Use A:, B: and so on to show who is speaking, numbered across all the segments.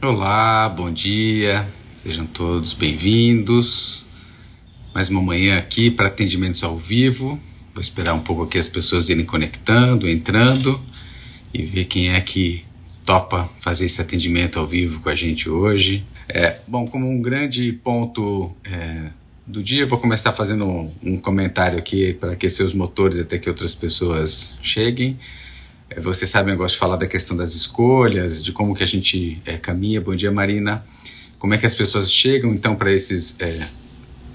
A: Olá, bom dia, sejam todos bem-vindos. Mais uma manhã aqui para atendimentos ao vivo. Vou esperar um pouco aqui as pessoas irem conectando, entrando e ver quem é que topa fazer esse atendimento ao vivo com a gente hoje. É, bom, como um grande ponto é, do dia, vou começar fazendo um, um comentário aqui para aquecer os motores até que outras pessoas cheguem. É, vocês sabem, eu gosto de falar da questão das escolhas, de como que a gente é, caminha. Bom dia, Marina. Como é que as pessoas chegam, então, para esses é,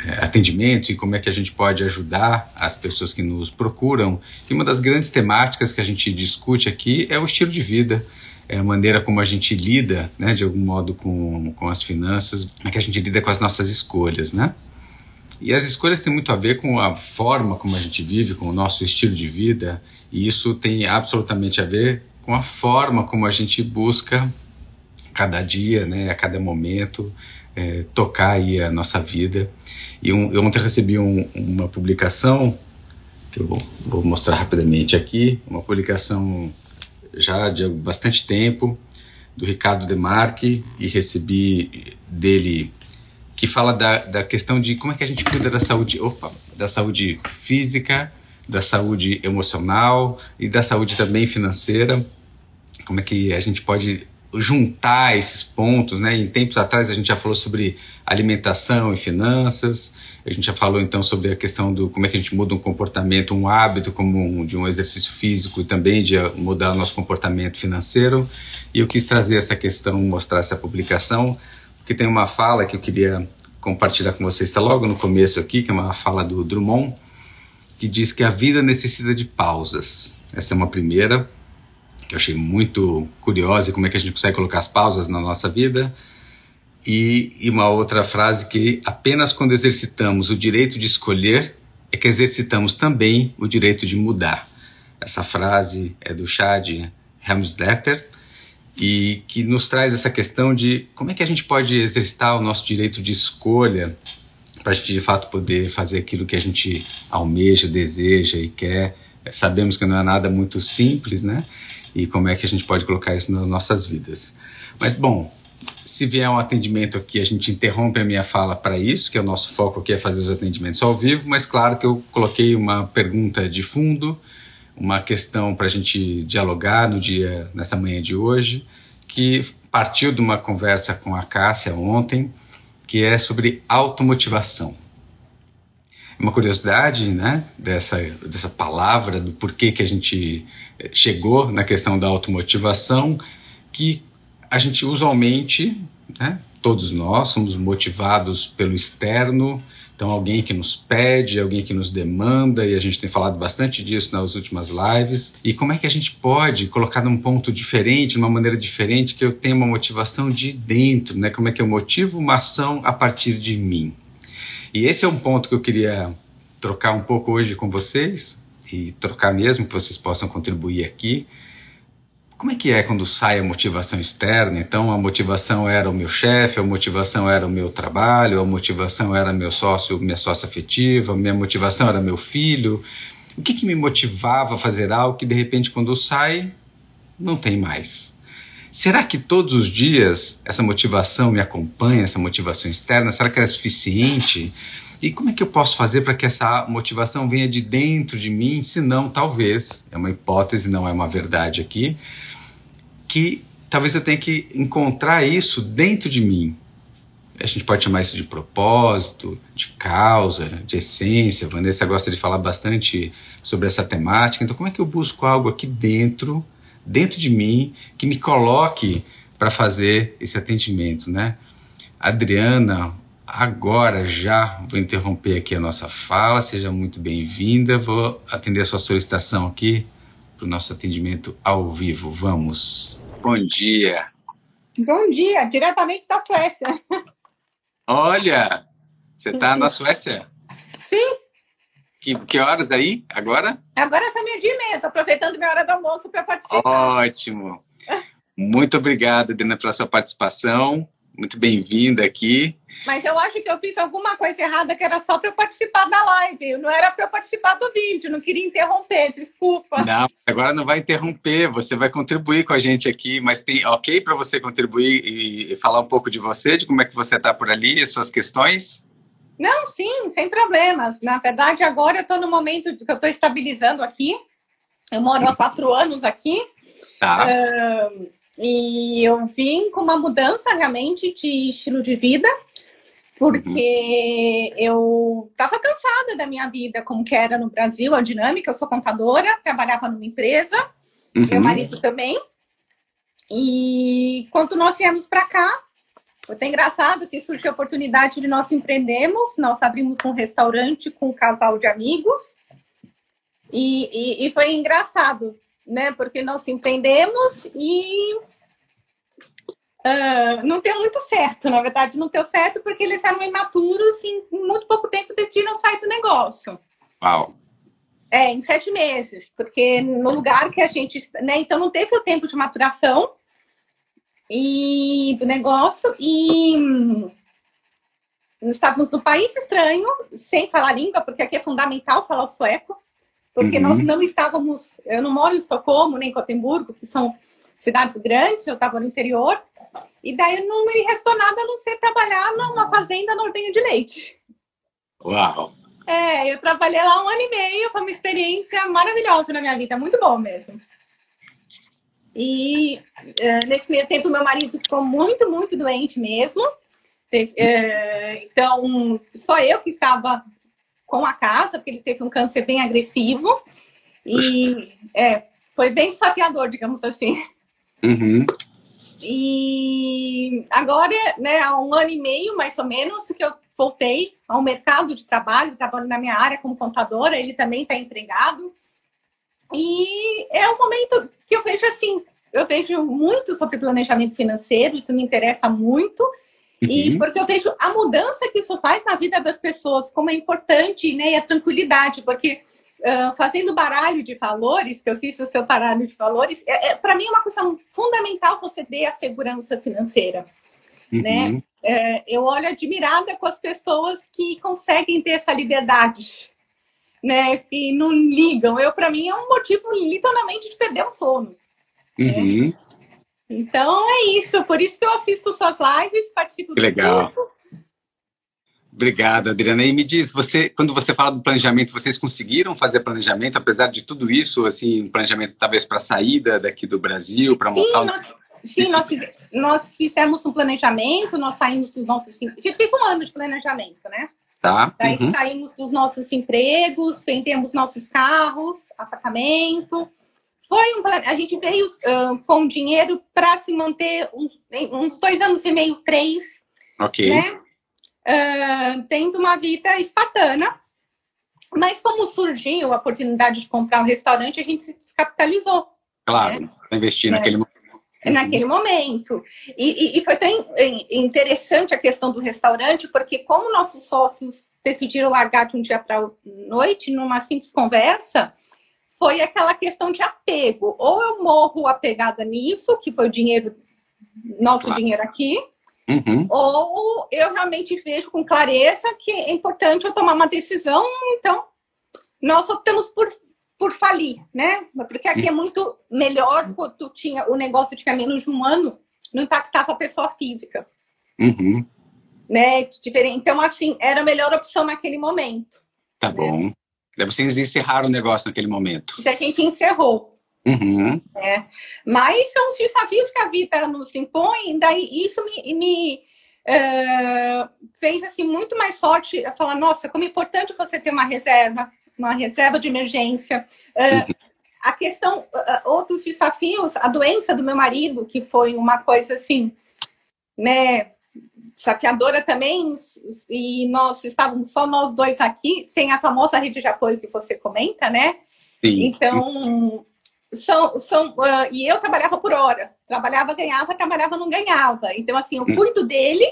A: é, atendimentos e como é que a gente pode ajudar as pessoas que nos procuram. E uma das grandes temáticas que a gente discute aqui é o estilo de vida é a maneira como a gente lida, né, de algum modo, com, com as finanças, é que a gente lida com as nossas escolhas, né? E as escolhas têm muito a ver com a forma como a gente vive, com o nosso estilo de vida, e isso tem absolutamente a ver com a forma como a gente busca cada dia, né, a cada momento, é, tocar aí a nossa vida. E um, eu ontem recebi um, uma publicação que eu vou, vou mostrar rapidamente aqui, uma publicação já de bastante tempo, do Ricardo Demarque, e recebi dele que fala da, da questão de como é que a gente cuida da saúde, opa, da saúde física, da saúde emocional e da saúde também financeira. Como é que a gente pode juntar esses pontos, né? Em tempos atrás a gente já falou sobre alimentação e finanças, a gente já falou então sobre a questão do como é que a gente muda um comportamento, um hábito como um, de um exercício físico e também de mudar o nosso comportamento financeiro. E eu quis trazer essa questão, mostrar essa publicação, porque tem uma fala que eu queria compartilhar com vocês, está logo no começo aqui, que é uma fala do Drummond, que diz que a vida necessita de pausas. Essa é uma primeira que eu achei muito curiosa, como é que a gente consegue colocar as pausas na nossa vida. E, e uma outra frase que apenas quando exercitamos o direito de escolher é que exercitamos também o direito de mudar. Essa frase é do Chad Helmsletter e que nos traz essa questão de como é que a gente pode exercitar o nosso direito de escolha para a gente de fato poder fazer aquilo que a gente almeja, deseja e quer. Sabemos que não é nada muito simples, né? e como é que a gente pode colocar isso nas nossas vidas. Mas, bom, se vier um atendimento aqui, a gente interrompe a minha fala para isso, que é o nosso foco aqui é fazer os atendimentos ao vivo, mas claro que eu coloquei uma pergunta de fundo, uma questão para a gente dialogar no dia, nessa manhã de hoje, que partiu de uma conversa com a Cássia ontem, que é sobre automotivação. Uma curiosidade né, dessa, dessa palavra, do porquê que a gente eh, chegou na questão da automotivação, que a gente usualmente, né, todos nós, somos motivados pelo externo, então alguém que nos pede, alguém que nos demanda, e a gente tem falado bastante disso nas últimas lives. E como é que a gente pode colocar num ponto diferente, de uma maneira diferente, que eu tenha uma motivação de dentro, né? Como é que eu motivo uma ação a partir de mim? E esse é um ponto que eu queria trocar um pouco hoje com vocês e trocar mesmo que vocês possam contribuir aqui. Como é que é quando sai a motivação externa? Então, a motivação era o meu chefe, a motivação era o meu trabalho, a motivação era meu sócio, minha sócia afetiva, minha motivação era meu filho. O que, que me motivava a fazer algo que de repente, quando sai, não tem mais? Será que todos os dias essa motivação me acompanha, essa motivação externa? Será que ela é suficiente? E como é que eu posso fazer para que essa motivação venha de dentro de mim? Se não, talvez, é uma hipótese, não é uma verdade aqui, que talvez eu tenha que encontrar isso dentro de mim. A gente pode chamar isso de propósito, de causa, de essência. A Vanessa gosta de falar bastante sobre essa temática. Então, como é que eu busco algo aqui dentro? dentro de mim que me coloque para fazer esse atendimento, né? Adriana, agora já vou interromper aqui a nossa fala, seja muito bem-vinda, vou atender a sua solicitação aqui para o nosso atendimento ao vivo. Vamos. Bom dia.
B: Bom dia, diretamente da Suécia.
A: Olha, você está na Suécia?
B: Sim.
A: Que, que horas aí, agora?
B: Agora são meio dia e meia, estou aproveitando minha hora do almoço para participar.
A: Ótimo. Muito obrigado, Dina, pela sua participação. muito bem-vinda aqui.
B: Mas eu acho que eu fiz alguma coisa errada que era só para eu participar da live. Não era para eu participar do vídeo, não queria interromper, desculpa.
A: Não, agora não vai interromper, você vai contribuir com a gente aqui, mas tem ok para você contribuir e, e, falar um pouco de você, de como é que você está por ali, as suas questões?
B: Não, sim, sem problemas. Na verdade, agora eu estou no momento que eu estou estabilizando aqui. Eu moro há quatro anos aqui.
A: Tá.
B: Uh, e eu vim com uma mudança realmente de estilo de vida porque uhum. eu estava cansada da minha vida, como que era no Brasil, a dinâmica. Eu sou contadora, trabalhava numa empresa, uhum. meu marido também. E quando nós viemos para cá, foi até engraçado que surgiu a oportunidade de nós empreendermos. Nós abrimos um restaurante com um casal de amigos. E, e, e foi engraçado, né? Porque nós empreendemos e Uh, não deu muito certo, na verdade, não deu certo porque eles eram imaturos e em muito pouco tempo decidiram sair do negócio.
A: Uau!
B: É, em sete meses, porque no lugar que a gente. Né, então não teve o tempo de maturação e do negócio e hum, estávamos no país estranho, sem falar língua, porque aqui é fundamental falar o sueco, porque uhum. nós não estávamos. Eu não moro em Estocolmo, nem em Gotemburgo, que são cidades grandes, eu estava no interior. E daí não me restou nada a não ser trabalhar numa fazenda no Ordenho de Leite.
A: Uau!
B: É, eu trabalhei lá um ano e meio, foi uma experiência maravilhosa na minha vida, muito bom mesmo. E uh, nesse meio tempo, meu marido ficou muito, muito doente mesmo. Teve, uh, então, só eu que estava com a casa, porque ele teve um câncer bem agressivo. E é, foi bem desafiador, digamos assim.
A: Uhum.
B: E agora, né, há um ano e meio, mais ou menos, que eu voltei ao mercado de trabalho, trabalho na minha área como contadora, ele também está empregado. E é um momento que eu vejo assim, eu vejo muito sobre planejamento financeiro, isso me interessa muito. Uhum. E porque eu vejo a mudança que isso faz na vida das pessoas, como é importante, né, e a tranquilidade, porque uh, fazendo baralho de valores, que eu fiz o seu baralho de valores, é, é para mim é uma questão fundamental você ter a segurança financeira. Uhum. Né? É, eu olho admirada com as pessoas que conseguem ter essa liberdade, né? Que não ligam. Eu, para mim, é um motivo literalmente de perder o sono.
A: Né? Uhum. Né?
B: Então é isso, por isso que eu assisto suas lives, participo
A: que do legal. curso Obrigado, Adriana. E me diz, você, quando você fala do planejamento, vocês conseguiram fazer planejamento, apesar de tudo isso, assim, um planejamento talvez para a saída daqui do Brasil, para montar...
B: Sim, nós, sim nós, nós, fizemos um planejamento, nós saímos dos nossos... A gente fez um ano de planejamento, né?
A: Tá.
B: Aí uhum. saímos dos nossos empregos, vendemos nossos carros, apartamento. Foi um A gente veio uh, com dinheiro para se manter uns, uns dois anos e meio, três.
A: Ok.
B: Né? Uh, tendo uma vida espartana. Mas como surgiu a oportunidade de comprar um restaurante, a gente se descapitalizou.
A: Claro, né? investir naquele
B: é.
A: momento.
B: Naquele momento. E, e, e foi tão interessante a questão do restaurante, porque como nossos sócios decidiram largar de um dia para noite, numa simples conversa, foi aquela questão de apego. Ou eu morro apegada nisso, que foi o dinheiro, nosso claro. dinheiro aqui,
A: Uhum.
B: Ou eu realmente vejo com clareza que é importante eu tomar uma decisão, então nós optamos por, por falir, né? Porque aqui é muito melhor quando tinha, o negócio tinha menos de um ano, não impactava a pessoa física.
A: Uhum.
B: Né? Diferente. Então, assim, era a melhor opção naquele momento.
A: Tá né? bom. Vocês encerraram o negócio naquele momento.
B: Então, a gente encerrou.
A: Uhum.
B: É. Mas são os desafios que a vida nos impõe, daí isso me, me uh, fez assim muito mais sorte a falar, nossa, como é importante você ter uma reserva, uma reserva de emergência. Uh, uhum. A questão, uh, outros desafios, a doença do meu marido, que foi uma coisa assim, né, desafiadora também, e nós estávamos só nós dois aqui, sem a famosa rede de apoio que você comenta, né?
A: Sim.
B: Então, são, são uh, e eu trabalhava por hora. Trabalhava, ganhava, trabalhava, não ganhava. Então, assim, eu hum. cuido dele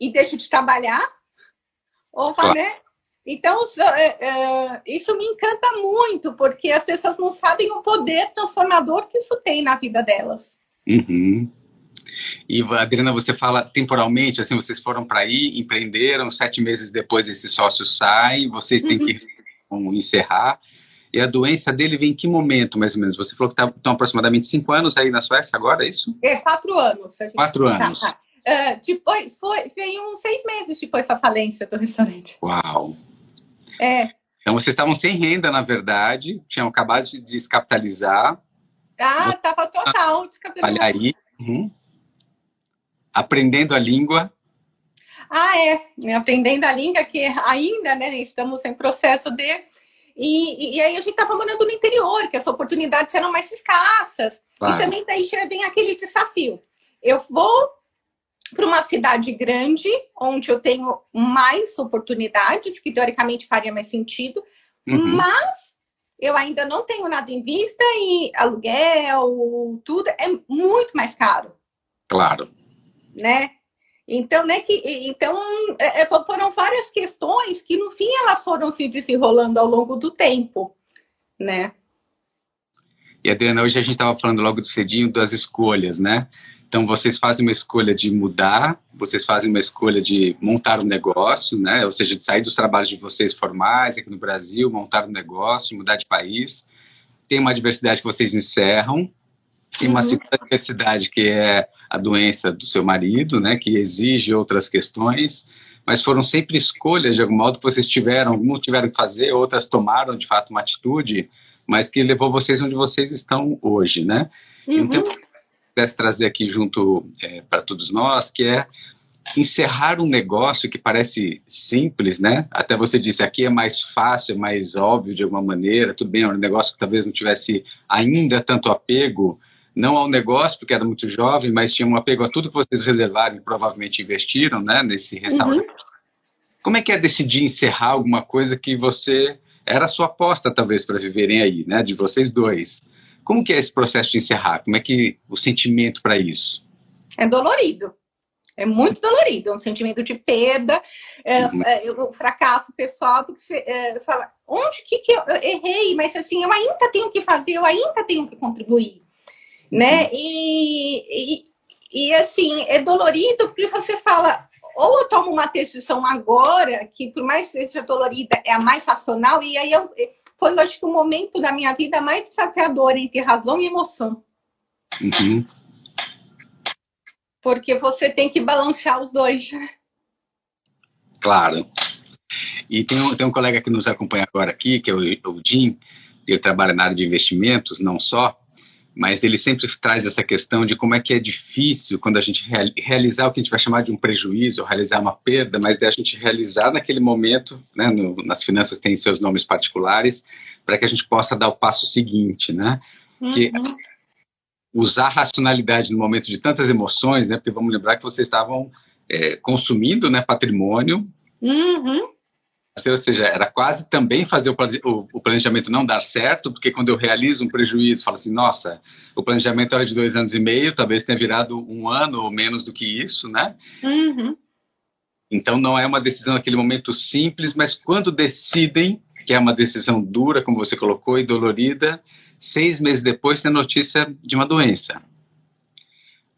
B: e deixo de trabalhar. Ou, claro. né? Então, uh, isso me encanta muito, porque as pessoas não sabem o poder transformador que isso tem na vida delas.
A: Uhum. E Adriana, você fala temporalmente, assim, vocês foram para aí, empreenderam, sete meses depois esse sócio sai, vocês têm que uhum. encerrar. E a doença dele vem em que momento, mais ou menos? Você falou que tá, estão aproximadamente cinco anos aí na Suécia agora, é isso?
B: É, quatro anos.
A: Quatro anos.
B: Uh, depois, foi, veio uns seis meses depois da falência do restaurante.
A: Uau!
B: É.
A: Então vocês estavam sem renda, na verdade, tinham acabado de descapitalizar.
B: Ah, estava total
A: descapitalizado. Olha aí. Uhum. Aprendendo a língua.
B: Ah, é. Aprendendo a língua, que ainda, né, estamos em processo de. E, e aí a gente estava morando no interior, que as oportunidades eram mais escassas. Claro. E também daí vem aquele desafio. Eu vou para uma cidade grande, onde eu tenho mais oportunidades, que teoricamente faria mais sentido, uhum. mas eu ainda não tenho nada em vista e aluguel, tudo é muito mais caro.
A: Claro.
B: Né? Então, né, que, então é, é, foram várias questões que, no fim, elas foram se desenrolando ao longo do tempo, né?
A: E, Adriana, hoje a gente estava falando logo do cedinho das escolhas, né? Então, vocês fazem uma escolha de mudar, vocês fazem uma escolha de montar um negócio, né? Ou seja, de sair dos trabalhos de vocês formais aqui no Brasil, montar um negócio, mudar de país. Tem uma diversidade que vocês encerram, tem uma uhum. segunda diversidade que é a doença do seu marido, né? Que exige outras questões, mas foram sempre escolhas de algum modo que vocês tiveram, alguns tiveram que fazer, outras tomaram de fato uma atitude, mas que levou vocês onde vocês estão hoje, né? Uhum. Então, pudesse trazer aqui junto é, para todos nós, que é encerrar um negócio que parece simples, né? Até você disse aqui é mais fácil, é mais óbvio de alguma maneira. Tudo bem, é um negócio que talvez não tivesse ainda tanto apego, não ao negócio, porque era muito jovem, mas tinha um apego a tudo que vocês reservaram e provavelmente investiram, né? Nesse restaurante. Uhum. Como é que é decidir encerrar alguma coisa que você era a sua aposta, talvez, para viverem aí, né? De vocês dois. Como que é esse processo de encerrar? Como é que o sentimento para isso?
B: É dolorido. É muito dolorido, é um sentimento de perda, é, é, o fracasso pessoal, porque você é, fala, onde que, que eu, errei? Mas assim, eu ainda tenho que fazer, eu ainda tenho que contribuir, né? Uhum. E, e, e assim, é dolorido porque você fala, ou eu tomo uma decisão agora, que por mais que seja dolorida, é a mais racional, e aí eu, foi, eu acho que o momento da minha vida mais desafiador entre razão e emoção.
A: Uhum.
B: Porque você tem que balancear os dois.
A: Claro. E tem um, tem um colega que nos acompanha agora aqui, que é o, o Jim, ele trabalha na área de investimentos, não só, mas ele sempre traz essa questão de como é que é difícil quando a gente realizar o que a gente vai chamar de um prejuízo, realizar uma perda, mas a gente realizar naquele momento, né, no, nas finanças tem seus nomes particulares, para que a gente possa dar o passo seguinte, né? Uhum. Que usar a racionalidade no momento de tantas emoções, né? Porque vamos lembrar que vocês estavam é, consumindo, né, patrimônio.
B: Uhum
A: ou seja, era quase também fazer o, planejamento não dar certo, porque quando eu realizo um prejuízo, falo assim, nossa, o planejamento era de dois anos e meio, talvez tenha virado um ano ou menos do que isso, né?
B: Uhum.
A: Então não é uma decisão naquele momento simples, mas quando decidem, que é uma decisão dura, como você colocou, e dolorida, seis meses depois tem a notícia de uma doença.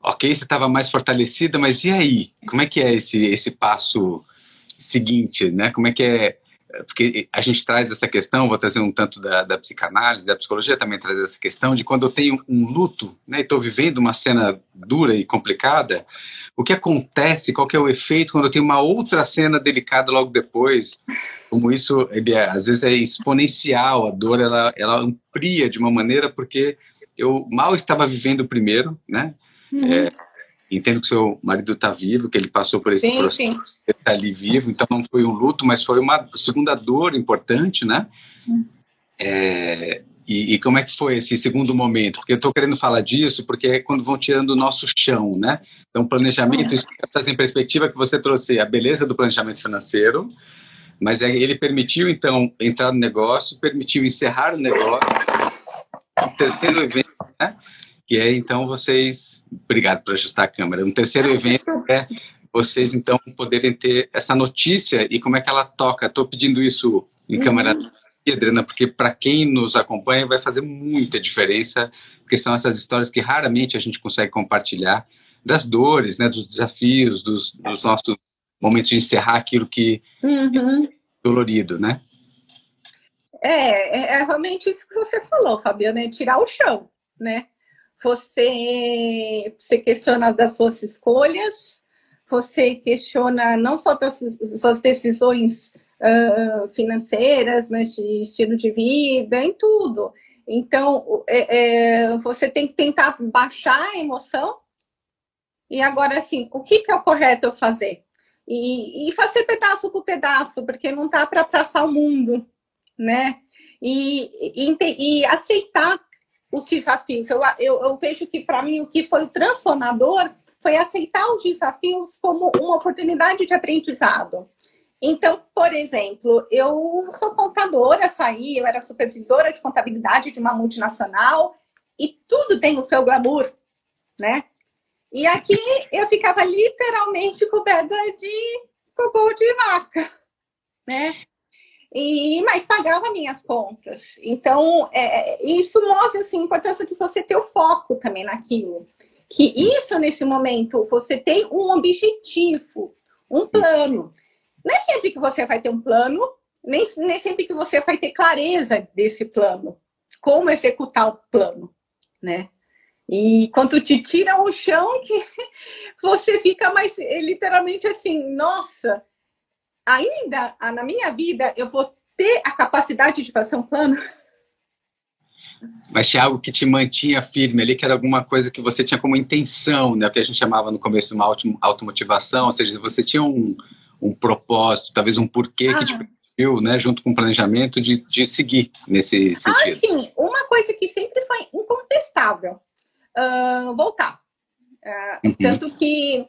A: Ok, você estava mais fortalecida, mas e aí? Como é que é esse, esse passo seguinte, né? Como é que é? Porque a gente traz essa questão, vou trazer um tanto da, da psicanálise, da psicologia também traz essa questão de quando eu tenho um luto, né? Estou vivendo uma cena dura e complicada. O que acontece? Qual que é o efeito quando eu tenho uma outra cena delicada logo depois? Como isso, ele é, às vezes é exponencial, a dor ela, ela amplia de uma maneira porque eu mal estava vivendo o primeiro, né? Uhum. É, entendo que seu marido está vivo, que ele passou por esse sim, processo, sim. está ali vivo, então não foi um luto, mas foi uma segunda dor importante, né? Hum. É, e, e, como é que foi esse segundo momento? Porque eu estou querendo falar disso, porque é quando vão tirando o nosso chão, né? Então, planejamento, isso traz em perspectiva que você trouxe a beleza do planejamento financeiro, mas é, ele permitiu, então, entrar no negócio, permitiu encerrar o negócio, o terceiro evento, né? Que é então vocês, obrigado por ajustar a câmera. Um terceiro evento é vocês então poderem ter essa notícia e como é que ela toca. Estou pedindo isso em uhum. câmera Adriana, porque para quem nos acompanha vai fazer muita diferença, porque são essas histórias que raramente a gente consegue compartilhar das dores, né, dos desafios, dos, dos nossos momentos de encerrar aquilo que uhum. é dolorido, né?
B: É, é, é, realmente isso que você falou, Fabiana, é tirar o chão, né? Você, você questiona das suas escolhas, você questiona não só das suas decisões uh, financeiras, mas de estilo de vida, em tudo. Então, é, é, você tem que tentar baixar a emoção. E agora, assim, o que, que é o correto eu fazer? E, e fazer pedaço por pedaço, porque não dá para traçar o mundo, né? E, e, e, aceitar os desafios. Eu, eu, eu vejo que, para mim, o que foi transformador foi aceitar os desafios como uma oportunidade de aprendizado. Então, por exemplo, eu sou contadora, saí, eu era supervisora de contabilidade de uma multinacional e tudo tem o seu glamour, né? E aqui eu ficava literalmente coberta de cocô de vaca, né? E, mas pagava minhas contas. Então, é, isso mostra assim, a importância de você ter o foco também naquilo. Que isso, nesse momento, você tem um objetivo, um plano. Não é sempre que você vai ter um plano, nem, nem sempre que você vai ter clareza desse plano, como executar o plano, né? E quando te tiram o chão, que você fica mais literalmente assim, nossa, ainda na minha vida eu vou ter a capacidade de fazer um plano.
A: Mas tinha algo que te mantinha firme ali, que era alguma coisa que você tinha como intenção, né? O que a gente chamava no começo de uma automotivação, ou seja, você tinha um, um propósito, talvez um porquê ah. que te ah. permitiu, né, junto com o planejamento, de, de seguir nesse
B: ah, sentido. Ah, sim. Uma coisa que sempre foi incontestável, uh, voltar. Uh, uhum. Tanto que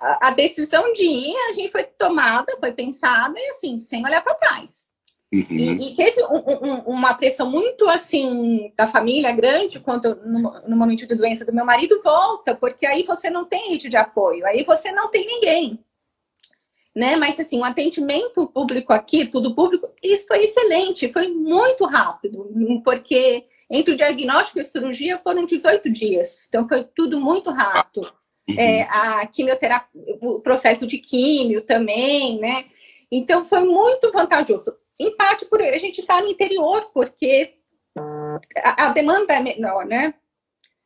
B: a, a decisão de ir, a gente foi tomada, foi pensada, e assim, sem olhar para trás. Uhum. E, e, teve um, um, uma pressão muito assim da família grande quanto no, no, momento de doença do meu marido volta, porque aí você não tem rede de apoio, aí você não tem ninguém né? Mas assim, o atendimento público aqui, tudo público, isso foi excelente, foi muito rápido, porque entre o diagnóstico e a cirurgia foram 18 dias, então foi tudo muito rápido. Uhum. É, a quimioterapia, o processo de químio também, né? Então foi muito vantajoso. Em parte por a gente estar no interior, porque a, a, demanda é menor, né?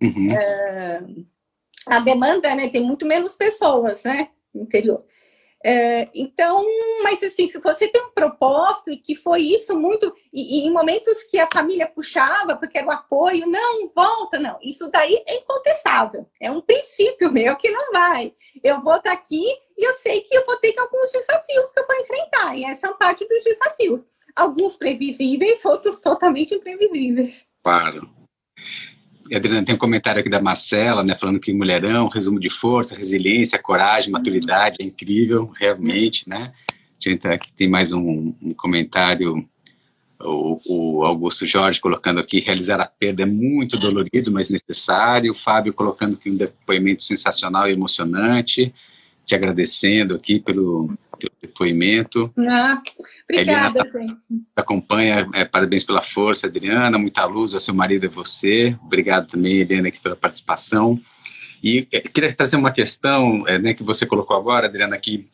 B: Uhum. É, a demanda, né? Tem muito menos pessoas, né? No interior. É, então, mas assim, se você tem um propósito e que foi isso muito, e, e, em momentos que a família puxava, porque era o apoio, não, volta, não, isso daí é incontestável, é um princípio meu que não vai. Eu vou estar aqui e eu sei que eu vou ter alguns desafios que eu vou enfrentar, e essa é parte dos desafios. Alguns previsíveis, outros totalmente imprevisíveis.
A: Claro. Adriana, tem um comentário aqui da Marcela, né, falando que mulherão, resumo de força, resiliência, coragem, uhum. maturidade, é incrível, realmente, né? Gente, aqui tem mais um, um comentário, o, o, Augusto Jorge colocando aqui, realizar a perda é muito dolorido, mas necessário, o Fábio colocando aqui um depoimento sensacional e emocionante, te agradecendo aqui pelo, pelo depoimento.
B: Ah, obrigada, tá,
A: acompanha, é, parabéns pela força, Adriana, muita luz ao seu marido e você. Obrigado também, Helena, aqui pela participação. E é, queria trazer uma questão é, né, que você colocou agora, Adriana, que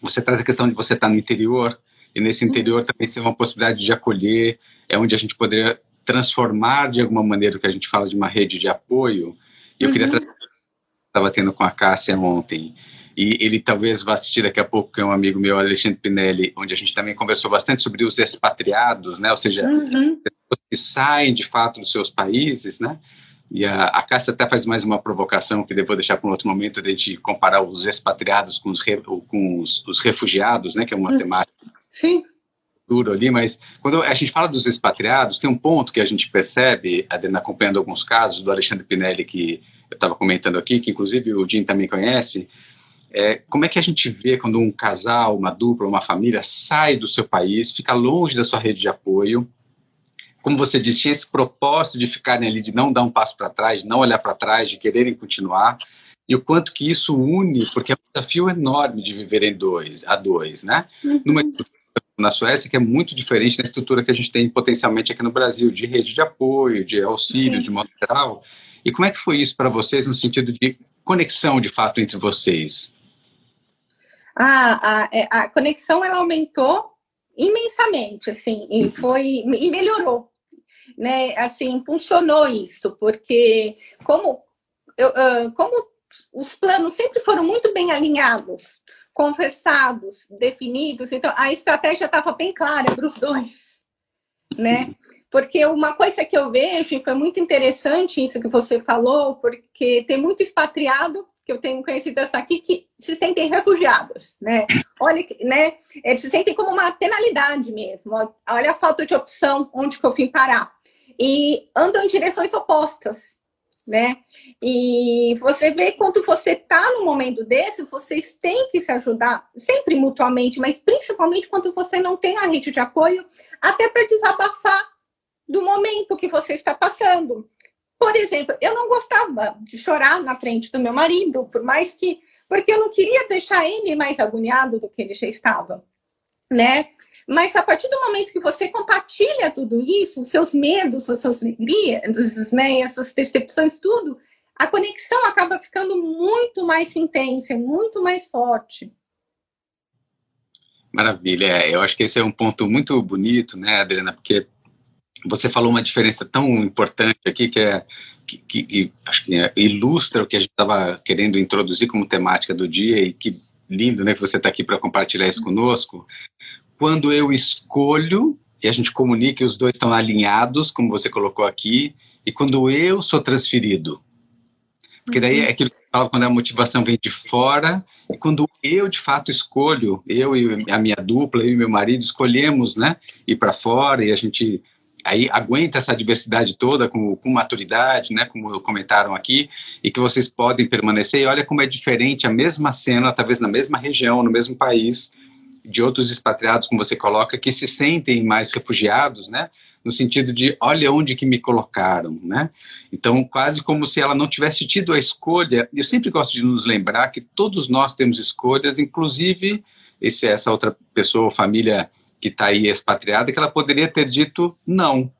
A: você traz a questão de você estar no interior, e nesse uhum. interior também ser uma possibilidade de acolher, é onde a gente poderia transformar de alguma maneira o que a gente fala de uma rede de apoio. E eu uhum. queria trazer estava tendo com a Cássia ontem, e ele talvez vá assistir daqui a pouco, que é um amigo meu, Alexandre Pinelli, onde a gente também conversou bastante sobre os expatriados, né? Ou seja, uhum. pessoas que saem de fato dos seus países, né? E a, a Cássia até faz mais uma provocação que devo deixar para um outro momento, de comparar os expatriados com os, re, com os, os refugiados, né? Que é uma uhum. temática
B: Sim.
A: duro ali, mas quando a gente fala dos expatriados, tem um ponto que a gente percebe, acompanhando alguns casos do Alexandre Pinelli que eu estava comentando aqui, que inclusive o Jim também conhece, é, como é que a gente vê quando um casal, uma dupla, uma família sai do seu país, fica longe da sua rede de apoio? Como você disse, tinha esse propósito de ficarem ali, de não dar um passo para trás, de não olhar para trás, de quererem continuar. E o quanto que isso une, porque é um desafio enorme de viver em dois, a dois, né? Uhum. Numa na Suécia, que é muito diferente da estrutura que a gente tem potencialmente aqui no Brasil, de rede de apoio, de auxílio, Sim. de modo geral. E como é que foi isso para vocês no sentido de conexão de fato entre vocês?
B: A, a, é, a conexão ela aumentou imensamente, assim, e foi e melhorou, né? Assim, impulsionou isso, porque como eu, como os planos sempre foram muito bem alinhados, conversados, definidos, então a estratégia estava bem clara para os dois, né? Porque uma coisa que eu vejo, e foi muito interessante isso que você falou, porque tem muito expatriado, que eu tenho conhecido essa aqui, que se sentem refugiados, né? Olha, né? Eles se sentem como uma penalidade mesmo. Olha a falta de opção, onde que eu vim parar. E andam em direções opostas, né? E você vê quando você está num momento desse, vocês têm que se ajudar, sempre mutuamente, mas principalmente quando você não tem a rede de apoio, até para desabafar do momento que você está passando. Por exemplo, eu não gostava de chorar na frente do meu marido, por mais que. Porque eu não queria deixar ele mais agoniado do que ele já estava, né? Mas a partir do momento que você compartilha tudo isso, os seus medos, as suas alegrias, né, as suas percepções, tudo, a conexão acaba ficando muito mais intensa, muito mais forte.
A: Maravilha, é, eu acho que esse é um ponto muito bonito, né, Adriana, porque você falou uma diferença tão importante aqui que é que, que, acho que é, ilustra o que a gente estava querendo introduzir como temática do dia e que lindo, né, que você está aqui para compartilhar isso conosco. Quando eu escolho e a gente comunica e os dois estão alinhados, como você colocou aqui, e quando eu sou transferido. Porque daí é aquilo que eu falo quando a motivação vem de fora, e quando eu de fato escolho, eu e a minha dupla, eu e meu marido escolhemos, né, ir para fora e a gente aí aguenta essa diversidade toda com, com maturidade, né, como comentaram aqui, e que vocês podem permanecer. E olha como é diferente a mesma cena, talvez na mesma região, no mesmo país, de outros expatriados, como você coloca, que se sentem mais refugiados, né, no sentido de olha onde que me colocaram, né? Então, quase como se ela não tivesse tido a escolha. Eu sempre gosto de nos lembrar que todos nós temos escolhas, inclusive esse, essa outra pessoa, família que está aí expatriada, que ela poderia ter dito não.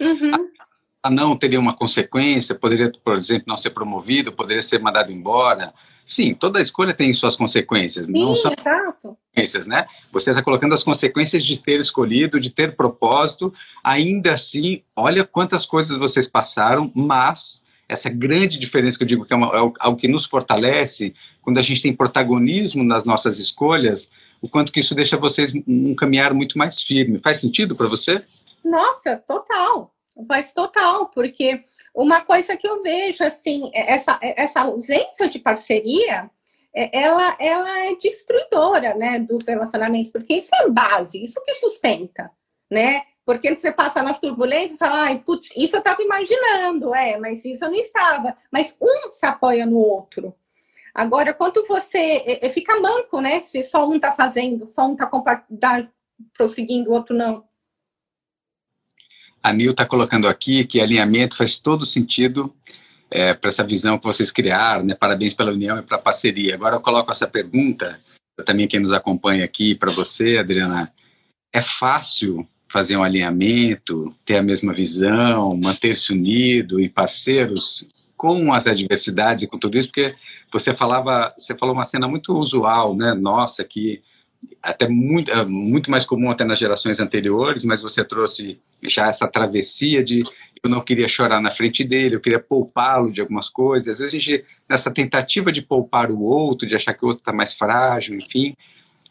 A: Uhum. A, a não teria uma consequência, poderia, por exemplo, não ser promovido, poderia ser mandado embora. Sim, toda escolha tem suas consequências.
B: Sim,
A: não
B: são exato.
A: consequências, né? Você está colocando as consequências de ter escolhido, de ter propósito. Ainda assim, olha quantas coisas vocês passaram, mas essa grande diferença que eu digo que é, uma, é algo que nos fortalece, quando a gente tem protagonismo nas nossas escolhas, o quanto que isso deixa vocês um caminhar muito mais firme. Faz sentido para você?
B: Nossa, total. Faz total, porque uma coisa que eu vejo, assim, é essa, é essa ausência de parceria, ela, ela é destruidora, né, dos relacionamentos, porque isso é base, isso que sustenta, né? Porque você passa nas turbulências, fala, ai, putz, isso eu estava imaginando, é, mas isso eu não estava. Mas um se apoia no outro. Agora, quando você é, é, fica manco, né? Se só um está fazendo, só um está tá prosseguindo, o outro não.
A: A Nil está colocando aqui que alinhamento faz todo sentido é, para essa visão que vocês criaram, né? Parabéns pela união e pela parceria. Agora eu coloco essa pergunta, também quem nos acompanha aqui, para você, Adriana. É fácil fazer um alinhamento, ter a mesma visão, manter-se unido e parceiros com as adversidades e com tudo isso, porque você falava, você falou uma cena muito usual, né? Nossa, que até muito, é, muito mais comum até nas gerações anteriores, mas você trouxe já essa travessia de eu não queria chorar na frente dele, eu queria poupá-lo de algumas coisas. Às vezes a gente, nessa tentativa de poupar o outro, de achar que o outro está mais frágil, enfim,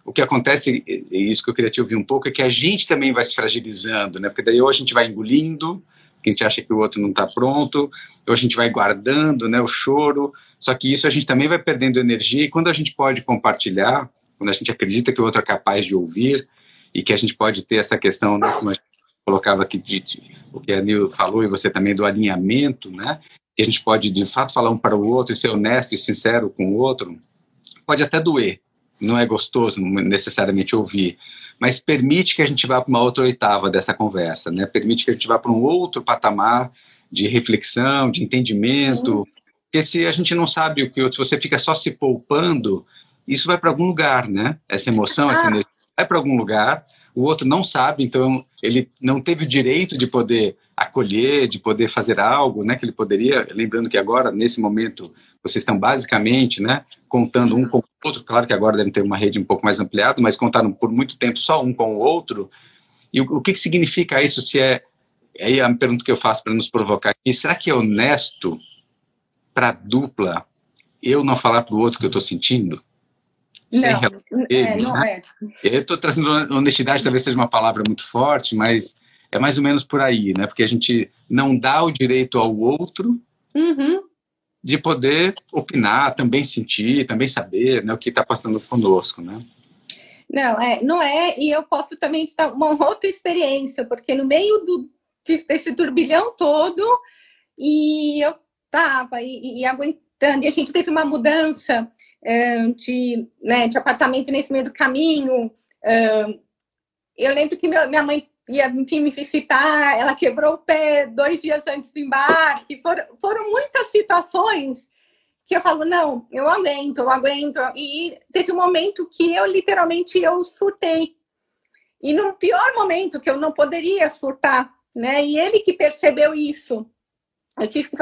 A: o que acontece, e isso que eu queria te ouvir um pouco, é que a gente também vai se fragilizando, né? Porque daí ou a gente vai engolindo, a gente acha que o outro não está pronto, ou a gente vai guardando né, o choro, só que isso a gente também vai perdendo energia, e quando a gente pode compartilhar, quando a gente acredita que o outro é capaz de ouvir, e que a gente pode ter essa questão, né, como a gente colocava aqui, de, de, o que a Nil falou, e você também, do alinhamento, né, que a gente pode, de fato, falar um para o outro e ser honesto e sincero com o outro, pode até doer, não é gostoso necessariamente ouvir, mas permite que a gente vá para uma outra oitava dessa conversa, né? Permite que a gente vá para um outro patamar de reflexão, de entendimento. Uhum. Porque se a gente não sabe o que outro, se você fica só se poupando, isso vai para algum lugar, né? Essa emoção, essa ah. energia vai para algum lugar. O outro não sabe, então ele não teve o direito de poder acolher, de poder fazer algo, né, que ele poderia, lembrando que agora, nesse momento, vocês estão basicamente, né, contando um com o outro, claro que agora devem ter uma rede um pouco mais ampliada, mas contaram por muito tempo só um com o outro, e o, o que, que significa isso, se é, aí a pergunta que eu faço para nos provocar aqui, será que é honesto para a dupla eu não falar para o outro que eu estou sentindo?
B: Não, é, não né?
A: é. Eu estou trazendo honestidade, talvez seja uma palavra muito forte, mas é mais ou menos por aí, né? Porque a gente não dá o direito ao outro
B: uhum.
A: de poder opinar, também sentir, também saber né, o que está passando conosco, né?
B: Não, é, não é, e eu posso também te dar uma outra experiência, porque no meio do, desse turbilhão todo, e eu estava e, e, e a gente teve uma mudança uh, de, né, de apartamento nesse meio do caminho. Uh, eu lembro que meu, minha mãe ia, enfim, me visitar, ela quebrou o pé dois dias antes do embarque. Foram, foram muitas situações que eu falo, não, eu aguento, eu aguento. E teve um momento que eu, literalmente, eu surtei. E no pior momento, que eu não poderia surtar, né? E ele que percebeu isso. Eu tive que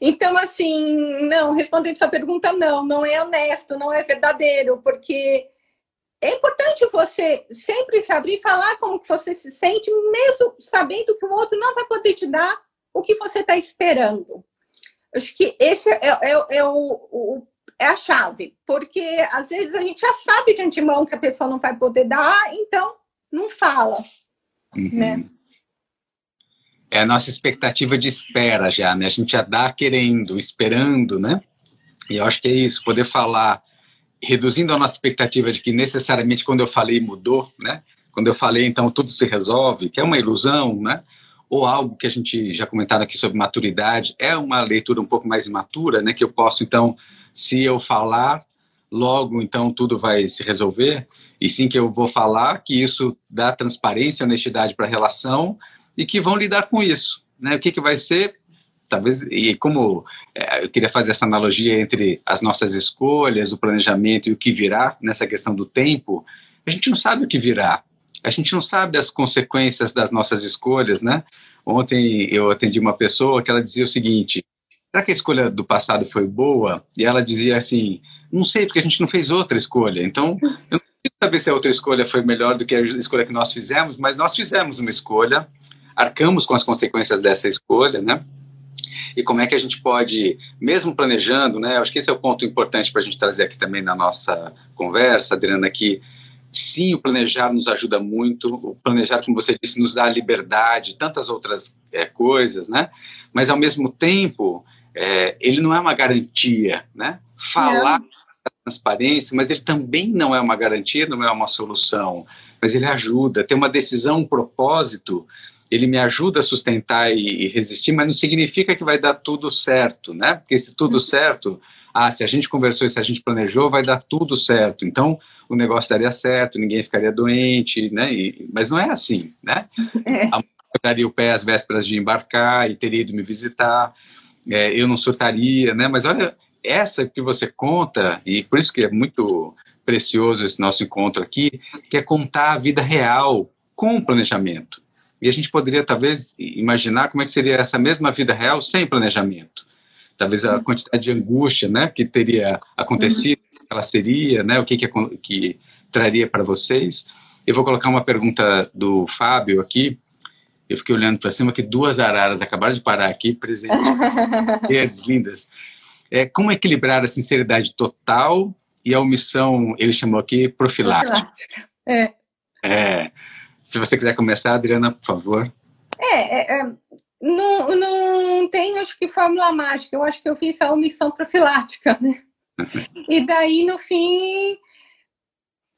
B: Então, assim, não, respondendo essa pergunta, não, não é honesto, não é verdadeiro, porque é importante você sempre se abrir e falar como que você se sente, mesmo sabendo que o outro não vai poder te dar o que você está esperando. Acho que esse é, é, é, o, o, é a chave, porque às vezes a gente já sabe de antemão que a pessoa não vai poder dar, então não fala, uhum. né?
A: É a nossa expectativa de espera já, né? A gente já dá querendo, esperando, né? E eu acho que é isso, poder falar reduzindo a nossa expectativa de que necessariamente quando eu falei mudou, né? Quando eu falei então tudo se resolve, que é uma ilusão, né? Ou algo que a gente já comentaram aqui sobre maturidade, é uma leitura um pouco mais imatura, né? Que eu posso então, se eu falar, logo então tudo vai se resolver. E sim que eu vou falar que isso dá transparência, honestidade para a relação e que vão lidar com isso, né? O que que vai ser talvez e como é, eu queria fazer essa analogia entre as nossas escolhas, o planejamento e o que virá nessa questão do tempo, a gente não sabe o que virá. A gente não sabe as consequências das nossas escolhas, né? Ontem eu atendi uma pessoa que ela dizia o seguinte: será que a escolha do passado foi boa? E ela dizia assim: não sei, porque a gente não fez outra escolha. Então, eu não sei saber se a outra escolha foi melhor do que a escolha que nós fizemos, mas nós fizemos uma escolha, arcamos com as consequências dessa escolha, né? e como é que a gente pode, mesmo planejando, né? Acho que esse é o ponto importante para a gente trazer aqui também na nossa conversa, Adriana, que sim, o planejar nos ajuda muito, o planejar, como você disse, nos dá liberdade, tantas outras é, coisas, né? Mas ao mesmo tempo, é, ele não é uma garantia, né? Falar não. transparência, mas ele também não é uma garantia, não é uma solução, mas ele ajuda. Ter uma decisão, um propósito, ele me ajuda a sustentar e, resistir, mas não significa que vai dar tudo certo, né? Porque se tudo uhum. certo, ah, se a gente conversou e se a gente planejou, vai dar tudo certo. Então, o negócio daria certo, ninguém ficaria doente, né? E, mas não é assim, né? É. A daria o pé às vésperas de embarcar e teria ido me visitar, é, eu não surtaria, né? Mas olha, essa que você conta, e por isso que é muito precioso esse nosso encontro aqui, que é contar a vida real com planejamento. E a gente poderia, talvez, imaginar como é que seria essa mesma vida real sem planejamento. Talvez a uhum. quantidade de angústia né, que teria acontecido, uhum. ela seria, né, o que, que, que traria para vocês. Eu vou colocar uma pergunta do Fábio aqui. Eu fiquei olhando para cima que duas araras acabaram de parar aqui, presentes, lindas. É, como equilibrar a sinceridade total e a omissão, ele chamou aqui, profilática. profilática.
B: É.
A: É. Se você quiser começar, Adriana, por favor.
B: É, é, é, não, não tem, acho que, fórmula mágica. Eu acho que eu fiz a omissão profilática, né? e daí, no fim,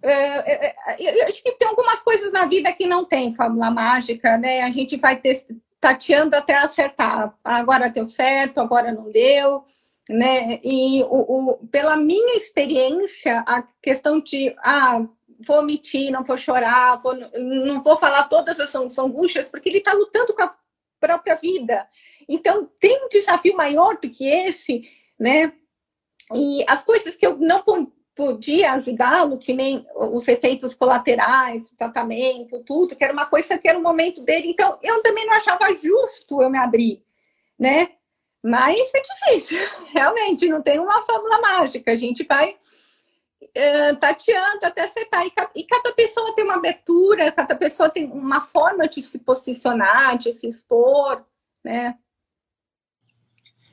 B: é, é, eu acho que tem algumas coisas na vida que não tem fórmula mágica, né? A gente vai ter, tateando até acertar. Agora deu certo, agora não deu, né? E o, o, pela minha experiência, a questão de ah, vou omitir, não vou chorar, vou, não vou falar todas essas angústias, porque ele está lutando com a própria vida. Então, tem um desafio maior do que esse, né? E as coisas que eu não podia ajudá-lo, que nem os efeitos colaterais, tratamento, tudo, que era uma coisa que era o momento dele. Então, eu também não achava justo eu me abrir, né? Mas é difícil, realmente, não tem uma fórmula mágica. A gente vai tateando até acertar. E, cada pessoa tem uma abertura, cada pessoa tem uma forma de se posicionar, de se expor, né?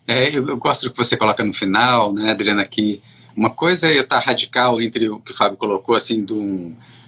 A: É, eu, eu gosto do que você coloca no final, né, Adriana, que uma coisa é eu estar radical entre o que o Fábio colocou, assim,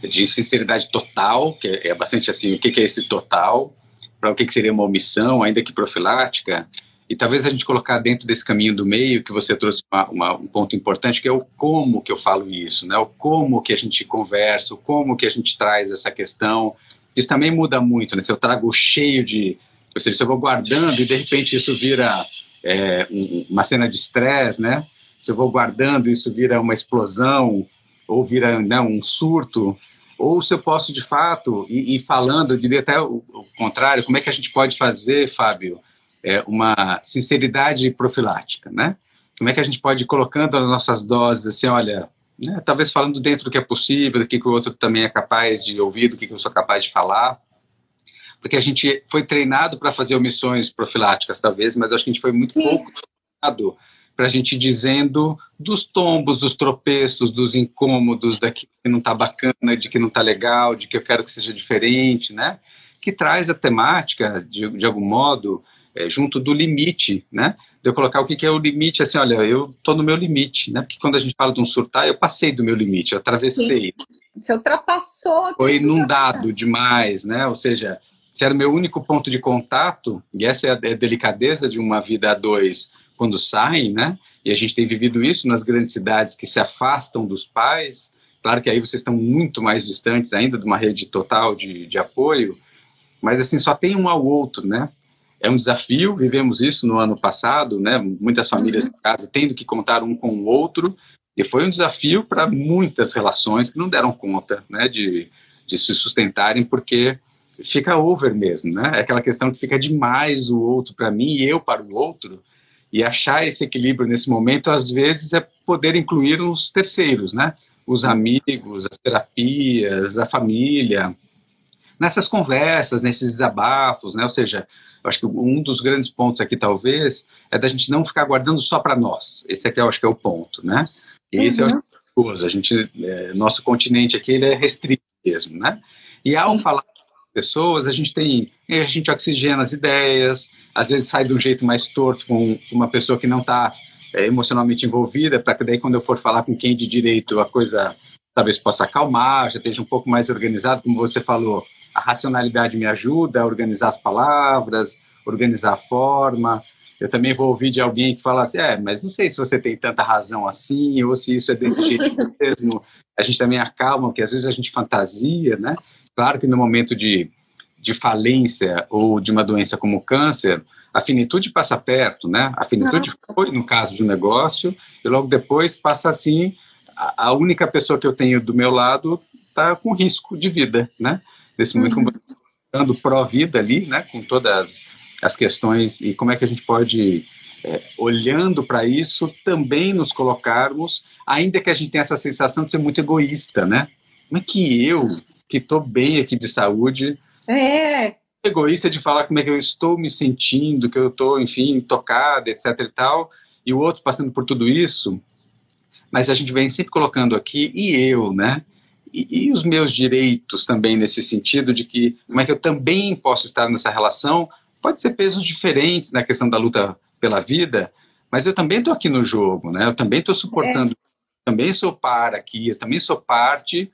A: de sinceridade total, que é, é bastante assim, o que, que é esse total, para o que, que seria uma omissão, ainda que profilática, e talvez a gente colocar dentro desse caminho do meio, que você trouxe uma, uma, um ponto importante, que é o como que eu falo isso, né? o como que a gente conversa, o como que a gente traz essa questão. Isso também muda muito, né? se eu trago cheio de... Ou seja, se eu vou guardando e de repente isso vira é, uma cena de estresse, né? se eu vou guardando isso vira uma explosão ou vira né, um surto, ou se eu posso de fato ir, ir falando, eu diria até o, o, contrário, como é que a gente pode fazer, Fábio, é, uma sinceridade profilática, né? Como é que a gente pode ir colocando as nossas doses assim, olha, né, talvez falando dentro do que é possível, do que, que o outro também é capaz de ouvir, do que, que eu sou capaz de falar, porque a gente foi treinado para fazer omissões profiláticas, talvez, mas acho que a gente foi muito Sim. pouco treinado para a gente dizendo dos tombos, dos tropeços, dos incômodos, daqui que não está bacana, de que não está legal, de que eu quero que seja diferente, né? Que traz a temática, de, de algum modo, é, junto do limite, né? De eu colocar o que, que é o limite, assim, olha, eu estou no meu limite, né? Porque quando a gente fala de um surtar, eu passei do meu limite, eu atravessei.
B: Você ultrapassou.
A: Foi inundado demais, né? Ou seja, se era o meu único ponto de contato, e essa é a delicadeza de uma vida a dois, quando saem, né? E a gente tem vivido isso nas grandes cidades que se afastam dos pais. Claro que aí vocês estão muito mais distantes ainda de uma rede total de, de apoio, mas assim, só tem um ao outro, né? É um desafio, vivemos isso no ano passado, né? Muitas famílias uhum. em casa tendo que contar um com o outro, e foi um desafio para muitas relações que não deram conta, né, de, de se sustentarem, porque fica over mesmo, né? É aquela questão que fica demais o outro para mim e eu para o outro, e achar esse equilíbrio nesse momento, às vezes, é poder incluir os terceiros, né? Os amigos, as terapias, a família, nessas conversas, nesses desabafos, né? Ou seja, acho que um dos grandes pontos aqui, talvez, é da gente não ficar guardando só para nós. Esse aqui eu acho que é o ponto, né? E esse uhum. é o coisa. A gente, é, nosso continente aqui, ele é restrito mesmo, né? E ao Sim. falar com pessoas, a gente tem, a gente oxigena as ideias, às vezes sai de um jeito mais torto com uma pessoa que não está é, emocionalmente envolvida, para que daí quando eu for falar com quem de direito a coisa talvez possa acalmar, já esteja um pouco mais organizado, como você falou, a racionalidade me ajuda a organizar as palavras, organizar a forma. Eu também vou ouvir de alguém que fala assim, é, mas não sei se você tem tanta razão assim, ou se isso é desse jeito mesmo. A gente também acalma, porque às vezes a gente fantasia, né? Claro que no momento de de falência ou de uma doença como câncer, a finitude passa perto, né? A finitude Nossa. foi no caso de um negócio e logo depois passa assim, a, a única pessoa que eu tenho do meu lado está com risco de vida, né? Nesse momento, uhum. dando pró-vida ali, né? Com todas as questões e como é que a gente pode, é, olhando para isso, também nos colocarmos, ainda que a gente tenha essa sensação de ser muito egoísta, né? Como é que eu, que estou bem aqui de saúde,
B: é.
A: Egoísta de falar como é que eu estou me sentindo, que eu estou, enfim, tocada, etc e tal, e o outro passando por tudo isso, mas a gente vem sempre colocando aqui, e eu, né? E, e, os meus direitos também nesse sentido de que como é que eu também posso estar nessa relação, pode ser pesos diferentes na questão da luta pela vida, mas eu também estou aqui no jogo, né? Eu também estou suportando, é. também sou par aqui, eu também sou parte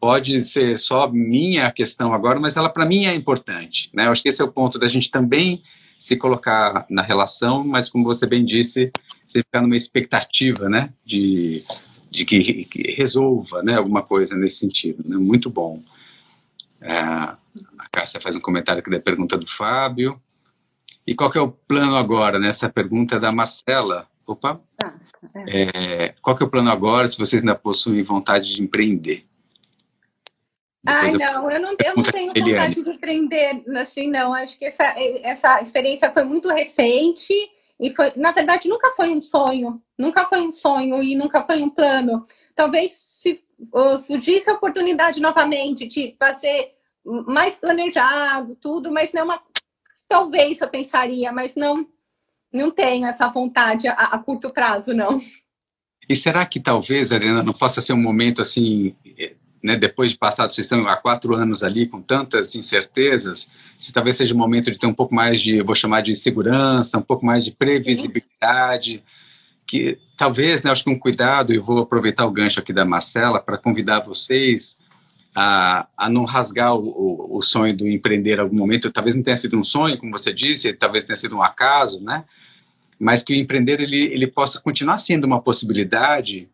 A: pode ser só minha questão agora, mas ela para mim é importante, né? Eu acho que esse é o ponto da gente também se colocar na relação, mas como você bem disse, você ficar numa expectativa, né, de, de que, que resolva, né, alguma coisa nesse sentido, né? Muito bom. É, a Cássia faz um comentário aqui da pergunta do Fábio. E qual que é o plano agora? Né? pergunta é da Marcela. Opa. Ah, é. É, qual que é o plano agora se vocês ainda possuem vontade de empreender?
B: Ai, não, eu não, eu não tenho vontade de empreender assim, não. Acho que essa, essa experiência foi muito recente E foi, na verdade, nunca foi um sonho, nunca foi um sonho e nunca foi um plano. Talvez se surgisse a oportunidade novamente de fazer mais planejado, tudo, mas não uma. Talvez eu pensaria, mas não, não tenho essa vontade a, a curto prazo, não.
A: E será que talvez, Arena, não possa ser um momento assim, né, depois de passar, vocês estão há quatro anos ali com tantas incertezas, se talvez seja o momento de ter um pouco mais de, vou chamar de segurança, um pouco mais de previsibilidade, que talvez, né, acho que um cuidado, e vou aproveitar o gancho aqui da Marcela para convidar vocês a, a não rasgar o, o, o, sonho do empreender em algum momento, talvez não tenha sido um sonho, como você disse, talvez tenha sido um acaso, né, mas que o empreender ele, ele possa continuar sendo uma possibilidade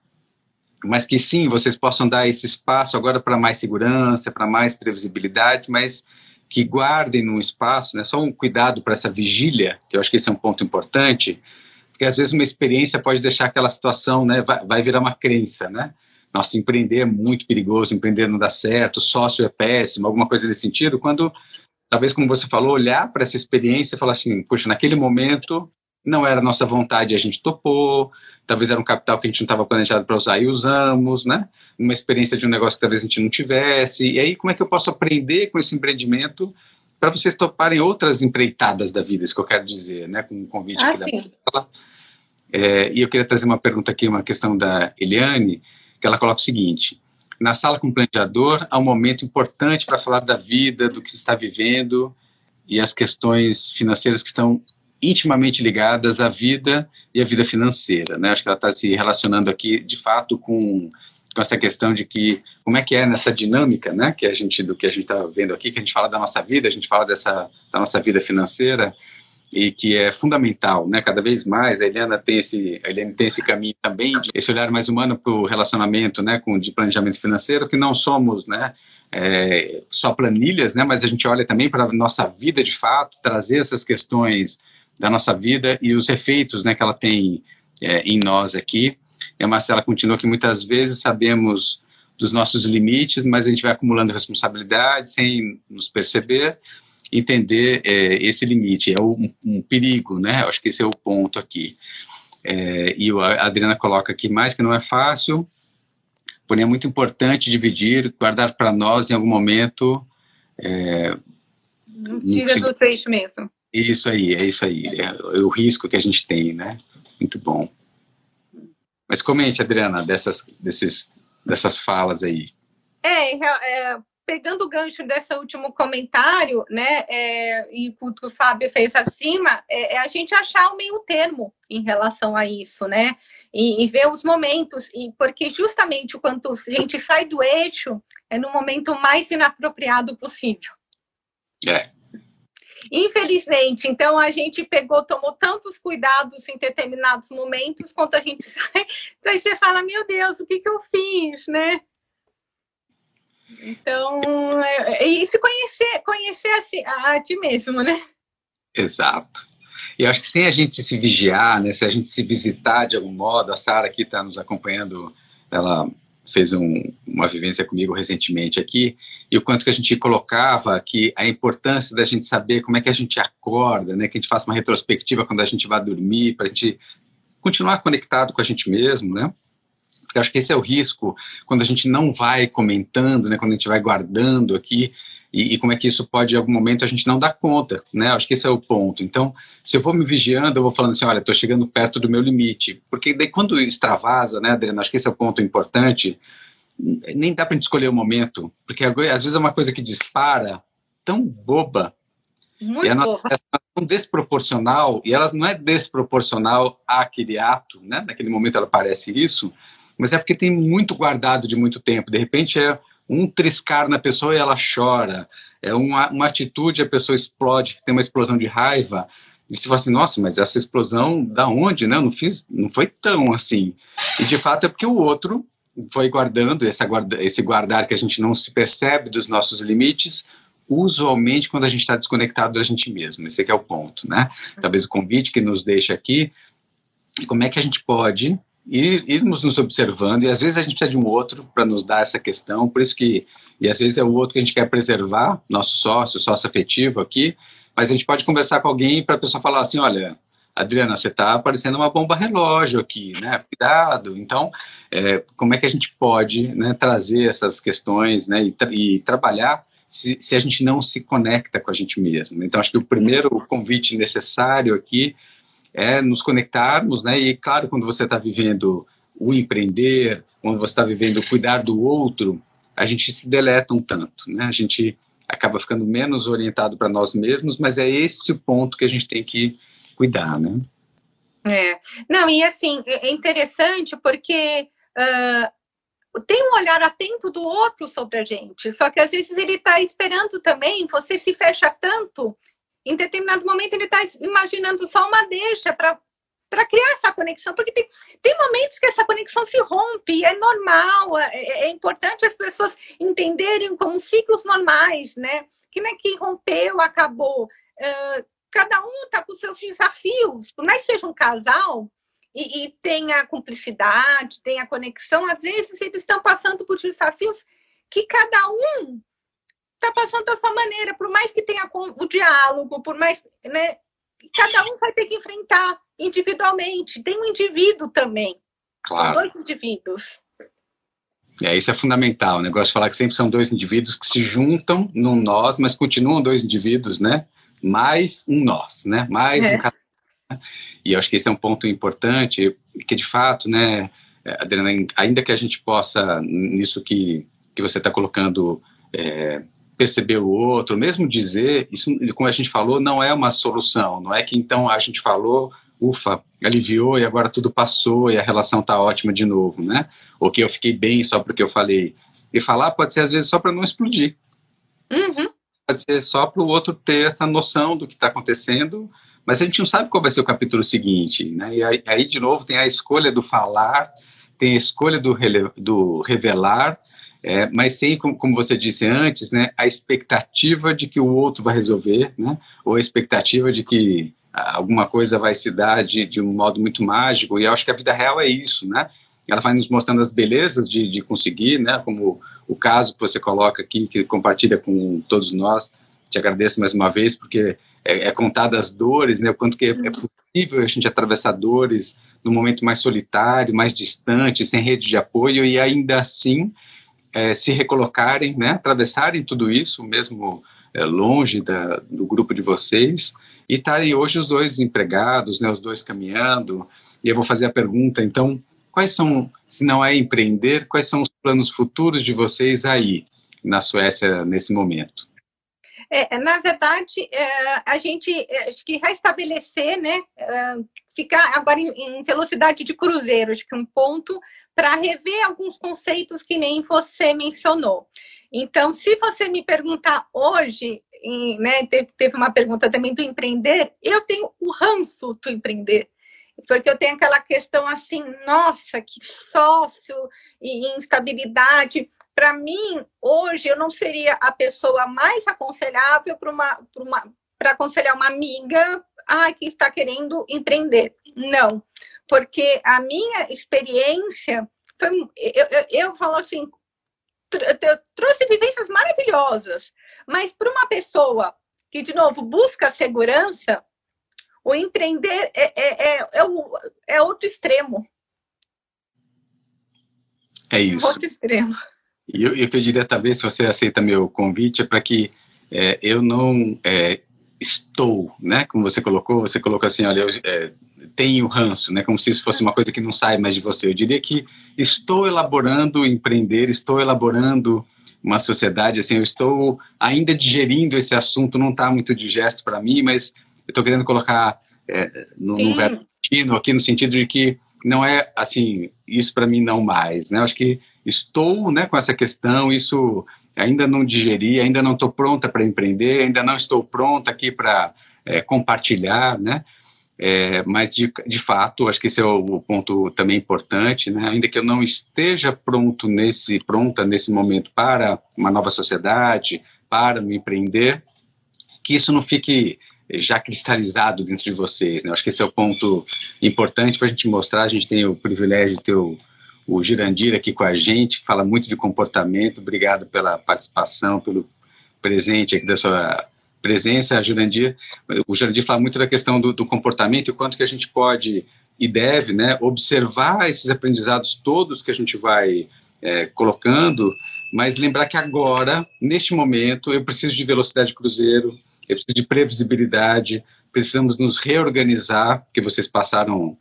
A: mas que sim, vocês possam dar esse espaço agora para mais segurança, para mais previsibilidade, mas que guardem um espaço, né, só um cuidado para essa vigília, que eu acho que esse é um ponto importante, porque às vezes uma experiência pode deixar aquela situação, né, vai, vai virar uma crença, né? Nossa, empreender é muito perigoso, empreender não dá certo, sócio é péssimo, alguma coisa nesse sentido, quando talvez, como você falou, olhar para essa experiência e falar assim, puxa, naquele momento não era nossa vontade, a gente topou, talvez era um capital que a gente não estava planejado para usar e usamos, né? Uma experiência de um negócio que talvez a gente não tivesse. E aí, como é que eu posso aprender com esse empreendimento para vocês toparem outras empreitadas da vida, isso que eu quero dizer, né? Com um convite
B: ah, sim.
A: da é, E eu queria trazer uma pergunta aqui, uma questão da Eliane, que ela coloca o seguinte: na sala com o planejador há um momento importante para falar da vida, do que se está vivendo e as questões financeiras que estão intimamente ligadas à vida e à vida financeira, né? Acho que ela está se relacionando aqui, de fato, com, com essa questão de que como é que é nessa dinâmica, né? Que a gente do que a gente está vendo aqui, que a gente fala da nossa vida, a gente fala dessa da nossa vida financeira e que é fundamental, né? Cada vez mais a Helena tem esse, a Helena tem esse caminho também de esse olhar mais humano para o relacionamento, né? Com de planejamento financeiro, que não somos, né? É, só planilhas, né? Mas a gente olha também para a nossa vida de fato, trazer essas questões da nossa vida e os efeitos né, que ela tem é, em nós aqui. E a Marcela continua que muitas vezes sabemos dos nossos limites, mas a gente vai acumulando responsabilidade sem nos perceber, entender é, esse limite. É um, um, perigo, né? Acho que esse é o ponto aqui. É, e a Adriana coloca aqui mais que não é fácil, porém é muito importante dividir, guardar para nós em algum momento.
B: É, não tira do trecho mesmo.
A: Isso aí, é isso aí. É, é o risco que a gente tem, né? Muito bom. Mas comente, Adriana, dessas, desses, dessas falas aí.
B: É, é, pegando o gancho desse último comentário, né, é, e o que o Fábio fez acima, é, é, a gente achar o meio termo em relação a isso, né, e, e, ver os momentos, e porque justamente quando a gente sai do eixo, é no momento mais inapropriado possível.
A: É,
B: Infelizmente, então a gente pegou, tomou tantos cuidados em determinados momentos, quando a gente sai, aí você fala, meu Deus, o que, que eu fiz, né? Então, é, é, e se conhecer, conhecer a, si, a, ti mesmo, né?
A: Exato. E acho que sem a gente se vigiar, né, se a gente se visitar de algum modo, a Sara aqui está nos acompanhando, ela fez um, uma vivência comigo recentemente aqui, e o quanto que a gente colocava que a importância da gente saber como é que a gente acorda, né, que a gente faça uma retrospectiva quando a gente vai dormir, para a gente continuar conectado com a gente mesmo, né? Porque acho que esse é o risco quando a gente não vai comentando, né, quando a gente vai guardando aqui, e, e, como é que isso pode, em algum momento, a gente não dar conta, né? Acho que esse é o ponto. Então, se eu vou me vigiando, eu vou falando assim, olha, estou chegando perto do meu limite. Porque daí, quando extravasa, né, Adriana, acho que esse é o ponto importante, nem dá para gente escolher o momento, porque às vezes é uma coisa que dispara tão boba,
B: muito e boba.
A: é tão desproporcional, e ela não é desproporcional àquele ato, né? Naquele momento ela parece isso, mas é porque tem muito guardado de muito tempo. De repente é um triscar na pessoa e ela chora, é uma, uma atitude, a pessoa explode, tem uma explosão de raiva, e se fala assim, nossa, mas essa explosão da onde, né? Eu não fiz, não foi tão assim. E de fato é porque o outro foi guardando essa guarda, esse guardar que a gente não se percebe dos nossos limites, usualmente quando a gente está desconectado da gente mesmo. Esse é o ponto, né? Talvez o convite que nos deixa aqui, como é que a gente pode ir, irmos nos observando, e às vezes a gente precisa de um outro para nos dar essa questão, por isso que, e às vezes é o outro que a gente quer preservar, nosso sócio, sócio afetivo aqui, mas a gente pode conversar com alguém para a pessoa falar assim, olha, Adriana, você está parecendo uma bomba relógio aqui, né? Cuidado. Então, é, como é que a gente pode né, trazer essas questões né, e, tra e trabalhar se, se, a gente não se conecta com a gente mesmo? Então, acho que o primeiro convite necessário aqui é nos conectarmos, né? E, claro, quando você está vivendo o empreender, quando você está vivendo o cuidar do outro, a gente se deleta um tanto, né? A gente acaba ficando menos orientado para nós mesmos, mas é esse o ponto que a gente tem que cuidar, né?
B: É. Não, e assim, é, é interessante porque uh, tem um olhar atento do outro sobre a gente, só que às vezes ele está esperando também, você se fecha tanto, em determinado momento ele está imaginando só uma deixa para para criar essa conexão, porque tem, tem momentos que essa conexão se rompe, é normal, é, é, é importante as pessoas entenderem como ciclos normais, né? Que não é que rompeu, acabou. Uh, cada um está com seus desafios, por mais que seja um casal e, e tenha cumplicidade, tenha conexão, às vezes eles estão passando por desafios que cada um está passando da sua maneira, por mais que tenha o diálogo, por mais, né, cada um vai ter que enfrentar individualmente. Tem um indivíduo também. Claro. São dois indivíduos.
A: É, isso é fundamental. O negócio de falar que sempre são dois indivíduos que se juntam num nós, mas continuam dois indivíduos, né? Mais um nós, né? Mais é. um cada né? E eu acho que esse é um ponto importante, que de fato, né, Adriana, ainda que a gente possa, nisso que, que você está colocando, é, perceber o outro, mesmo dizer, isso, como a gente falou, não é uma solução, não é que então a gente falou, ufa, aliviou e agora tudo passou e a relação tá ótima de novo, né? Ou que eu fiquei bem só porque eu falei. E falar pode ser às vezes só para não explodir.
B: Uhum.
A: Pode ser só para o outro ter essa noção do que está acontecendo, mas a gente não sabe qual vai ser o capítulo seguinte, né? E aí, aí de novo tem a escolha do falar, tem a escolha do, do revelar, é, mas sem, como, você disse antes, né, a expectativa de que o outro vai resolver, né, ou a expectativa de que alguma coisa vai se dar de, de um modo muito mágico, e eu acho que a vida real é isso, né? Ela vai nos mostrando as belezas de, de conseguir, né? Como o caso que você coloca aqui, que compartilha com todos nós. Te agradeço mais uma vez, porque é, é contada as dores, né? O quanto que é, é possível a gente atravessar dores no momento mais solitário, mais distante, sem rede de apoio, e ainda assim é, se recolocarem, né? Atravessarem tudo isso, mesmo é, longe da, do grupo de vocês, e estarem hoje os dois empregados, né, os dois caminhando. E eu vou fazer a pergunta, então, quais são, se não é empreender, quais são os planos futuros de vocês aí na Suécia nesse momento?
B: É, na verdade, é, a gente é, acho que restabelecer, né, é, ficar agora em, em, velocidade de cruzeiro, acho que um ponto para rever alguns conceitos que nem você mencionou. Então, se você me perguntar hoje, em, né, teve, teve uma pergunta também do empreender, eu tenho o ranço do empreender porque eu tenho aquela questão assim, nossa, que sócio e instabilidade. Para mim, hoje, eu não seria a pessoa mais aconselhável para uma, uma aconselhar uma amiga ah, que está querendo empreender. Não, porque a minha experiência foi. Eu, eu, eu falo assim, eu trouxe vivências maravilhosas, mas para uma pessoa que, de novo, busca segurança, o empreender é, é, é, é, o, é outro extremo.
A: É isso.
B: Outro extremo.
A: E eu, eu pediria talvez, se você aceita meu convite, para que é, eu não é, estou, né? Como você colocou, você colocou assim, olha, eu é, tenho ranço, né? Como se isso fosse uma coisa que não sai mais de você. Eu diria que estou elaborando empreender, estou elaborando uma sociedade, assim, eu estou ainda digerindo esse assunto, não está muito digesto para mim, mas eu estou querendo colocar é, no, no verbo aqui no sentido de que não é assim, isso para mim não mais, né? Eu acho que estou, né, com essa questão, isso ainda não digeri, ainda não estou pronta para empreender, ainda não estou pronta aqui para é, compartilhar, né? É, mas de, de fato, acho que esse é o, ponto também importante, né? Ainda que eu não esteja pronto nesse pronta nesse momento para uma nova sociedade, para me empreender, que isso não fique já cristalizado dentro de vocês. Né? Acho que esse é o ponto importante para a gente mostrar. A gente tem o privilégio de ter o, o Girandir aqui com a gente, fala muito de comportamento. Obrigado pela participação, pelo presente aqui da sua presença, Jurandir. O Jurandir fala muito da questão do, do comportamento e quanto que a gente pode e deve né, observar esses aprendizados todos que a gente vai é, colocando, mas lembrar que agora, neste momento, eu preciso de velocidade cruzeiro, eu preciso de previsibilidade, precisamos nos reorganizar, porque vocês passaram,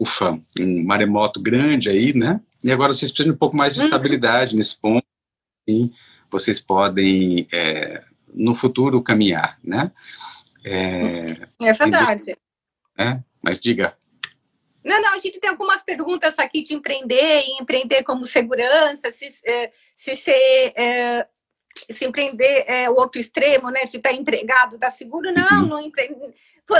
A: ufa, um maremoto grande aí, né? E agora vocês precisam de um pouco mais de uhum. estabilidade nesse ponto, sim, vocês podem, é, no futuro, caminhar, né?
B: É, é verdade.
A: É, mas diga.
B: Não, não, a gente tem algumas perguntas aqui de empreender e empreender como segurança, se, é, se ser é, se empreender é o outro extremo, né? Se está empregado, está seguro, não, uhum. não empreende.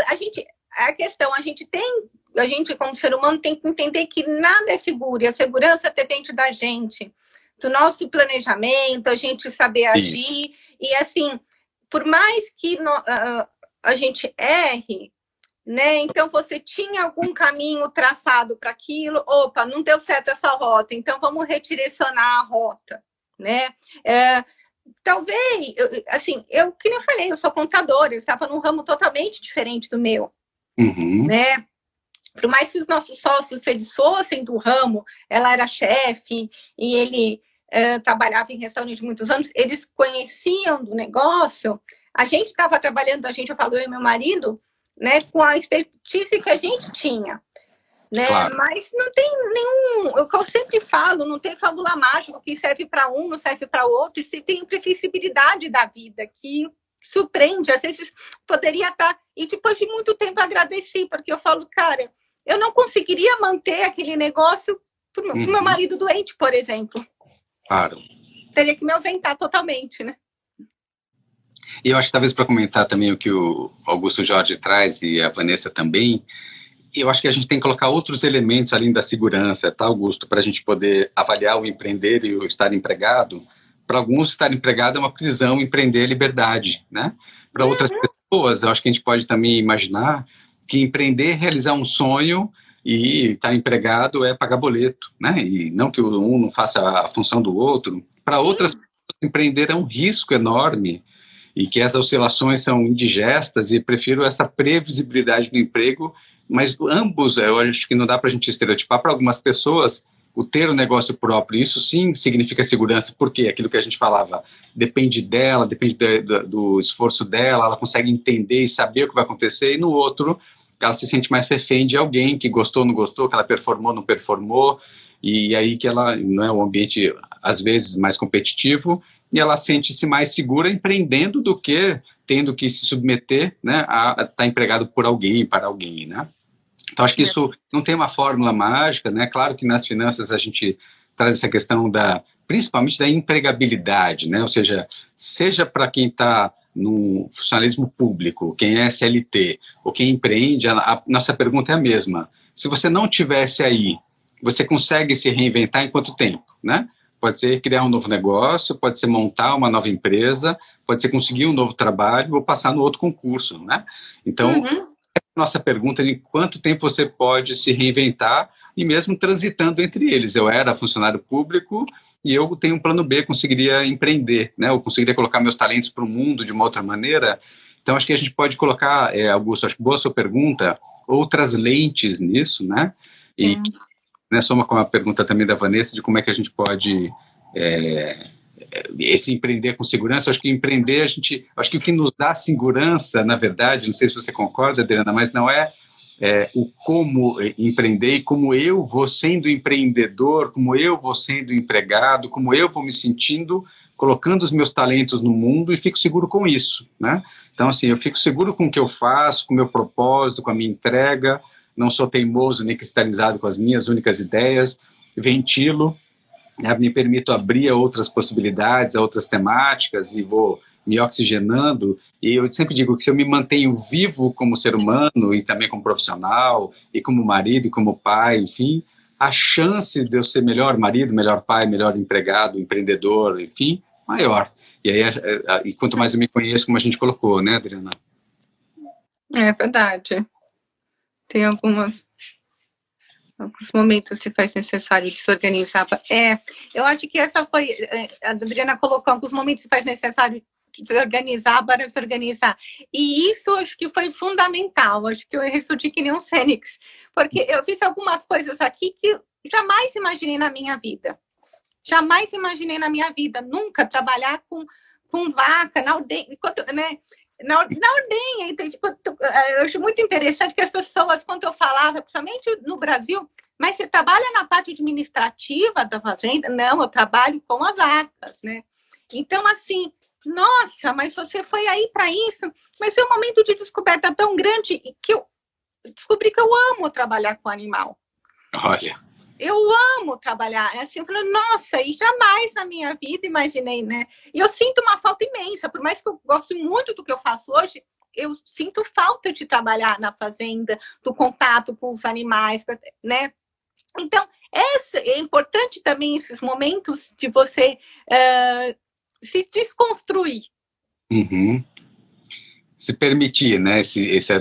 B: A gente, a questão, a gente tem, a gente como ser humano tem que entender que nada é seguro e a segurança depende da gente, do nosso planejamento, a gente saber agir e assim, por mais que no, uh, a gente erre, né? Então você tinha algum caminho traçado para aquilo, opa, não deu certo essa rota, então vamos redirecionar a rota, né? É, talvez, assim, eu que eu falei, eu sou contadora, eu estava num ramo totalmente diferente do meu, uhum. né? Por mais que os nossos sócios eles fossem do ramo, ela era chefe e ele é, trabalhava em restaurante muitos anos, eles conheciam do negócio. A gente estava trabalhando, a gente, eu falo, eu e meu marido, né, com a expertise que a gente tinha. Né? Claro. Mas não tem nenhum, o que eu sempre falo, não tem fórmula mágica que serve para um, não serve para outro, e tem imprevisibilidade da vida que surpreende, às vezes poderia estar, e depois de muito tempo agradeci, porque eu falo, cara, eu não conseguiria manter aquele negócio para o uhum. meu marido doente, por exemplo.
A: Claro.
B: Teria que me ausentar totalmente, né?
A: E eu acho que talvez para comentar também o que o Augusto Jorge traz e a Vanessa também, eu acho que a gente tem que colocar outros elementos além da segurança, tá, Augusto, para a gente poder avaliar o empreender e o estar empregado. Para alguns, estar empregado é uma prisão, empreender é liberdade, né? Para uhum. outras pessoas, eu acho que a gente pode também imaginar que empreender realizar um sonho e estar empregado é pagar boleto, né? E não que um não faça a função do outro. Para outras pessoas, empreender é um risco enorme e que as oscilações são indigestas e prefiro essa previsibilidade do emprego, mas ambos, eu acho que não dá para a gente estereotipar. Para algumas pessoas, o ter o um negócio próprio, isso sim significa segurança, porque aquilo que a gente falava depende dela, depende do, do esforço dela, ela consegue entender e saber o que vai acontecer, e no outro, ela se sente mais refém de alguém que gostou, não gostou, que ela performou, não performou, e aí que ela não é um ambiente às vezes mais competitivo e ela sente-se mais segura empreendendo do que tendo que se submeter né, a estar tá empregado por alguém, para alguém, né? Então, acho que isso não tem uma fórmula mágica, né? Claro que nas finanças a gente traz essa questão da, principalmente da empregabilidade, né? Ou seja, seja para quem está no funcionalismo público, quem é SLT, ou quem empreende, a, a nossa pergunta é a mesma. Se você não tivesse aí, você consegue se reinventar em quanto tempo, né? Pode ser criar um novo negócio, pode ser montar uma nova empresa, pode ser conseguir um novo trabalho ou passar no outro concurso, né? Então, uhum. Nossa pergunta de quanto tempo você pode se reinventar e mesmo transitando entre eles. Eu era funcionário público e eu tenho um plano B, conseguiria empreender, né? Eu conseguiria colocar meus talentos para o mundo de uma outra maneira. Então, acho que a gente pode colocar, é, Augusto, acho que boa sua pergunta, outras lentes nisso, né? E Sim né, soma com a pergunta também da Vanessa de como é que a gente pode é, esse empreender com segurança. Acho que empreender, a gente, acho que o que nos dá segurança, na verdade, não sei se você concorda, Adriana, mas não é, é o como empreender e como eu vou sendo empreendedor, como eu vou sendo empregado, como eu vou me sentindo colocando os meus talentos no mundo e fico seguro com isso, né? Então, assim, eu fico seguro com o que eu faço, com o meu propósito, com a minha entrega, não sou teimoso nem cristalizado com as minhas únicas ideias, ventilo, me permito abrir a outras possibilidades, a outras temáticas e vou me oxigenando. E eu sempre digo que se eu me mantenho vivo como ser humano e também como profissional, e como marido, e como pai, enfim, a chance de eu ser melhor marido, melhor pai, melhor empregado, empreendedor, enfim, maior. E aí, e quanto mais eu me conheço, como a gente colocou, né, Adriana?
B: É verdade. Tem algumas alguns momentos se faz necessário de se organizar. É, eu acho que essa foi. É, a Adriana colocou alguns momentos se faz necessário se organizar, bora se organizar. E isso acho que foi fundamental, acho que eu ressurgi que nem um fênix, porque eu fiz algumas coisas aqui que jamais imaginei na minha vida. Jamais imaginei na minha vida, nunca trabalhar com, com vaca na aldeia, né? Na, na ordenha, então, tipo, eu acho muito interessante que as pessoas, quando eu falava, principalmente no Brasil, mas você trabalha na parte administrativa da fazenda? Não, eu trabalho com as atas, né? Então, assim, nossa, mas você foi aí para isso. Mas é um momento de descoberta tão grande que eu descobri que eu amo trabalhar com animal.
A: Olha.
B: Eu amo trabalhar. É assim, eu falei, nossa, e jamais na minha vida imaginei, né? E eu sinto uma falta imensa, por mais que eu goste muito do que eu faço hoje, eu sinto falta de trabalhar na fazenda, do contato com os animais, né? Então, é importante também esses momentos de você uh, se desconstruir.
A: Uhum. Se permitir, né? Esse, esse,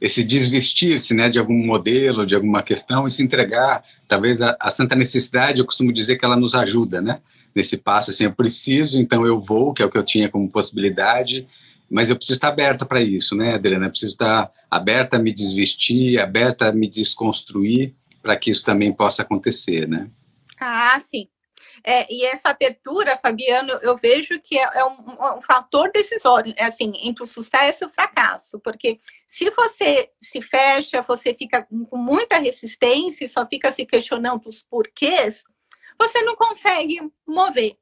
A: esse desvestir-se né, de algum modelo, de alguma questão e se entregar. Talvez a, a, santa necessidade, eu costumo dizer que ela nos ajuda, né? Nesse passo, assim, eu preciso, então eu vou, que é o que eu tinha como possibilidade, mas eu preciso estar aberta para isso, né, Adriana? Eu preciso estar aberta a me desvestir, aberta a me desconstruir, para que isso também possa acontecer, né?
B: Ah, sim. É, e essa abertura, Fabiano, eu vejo que é, é um, um, fator decisório, é assim, entre o sucesso e o fracasso, porque se você se fecha, você fica com muita resistência e só fica se questionando os porquês, você não consegue mover.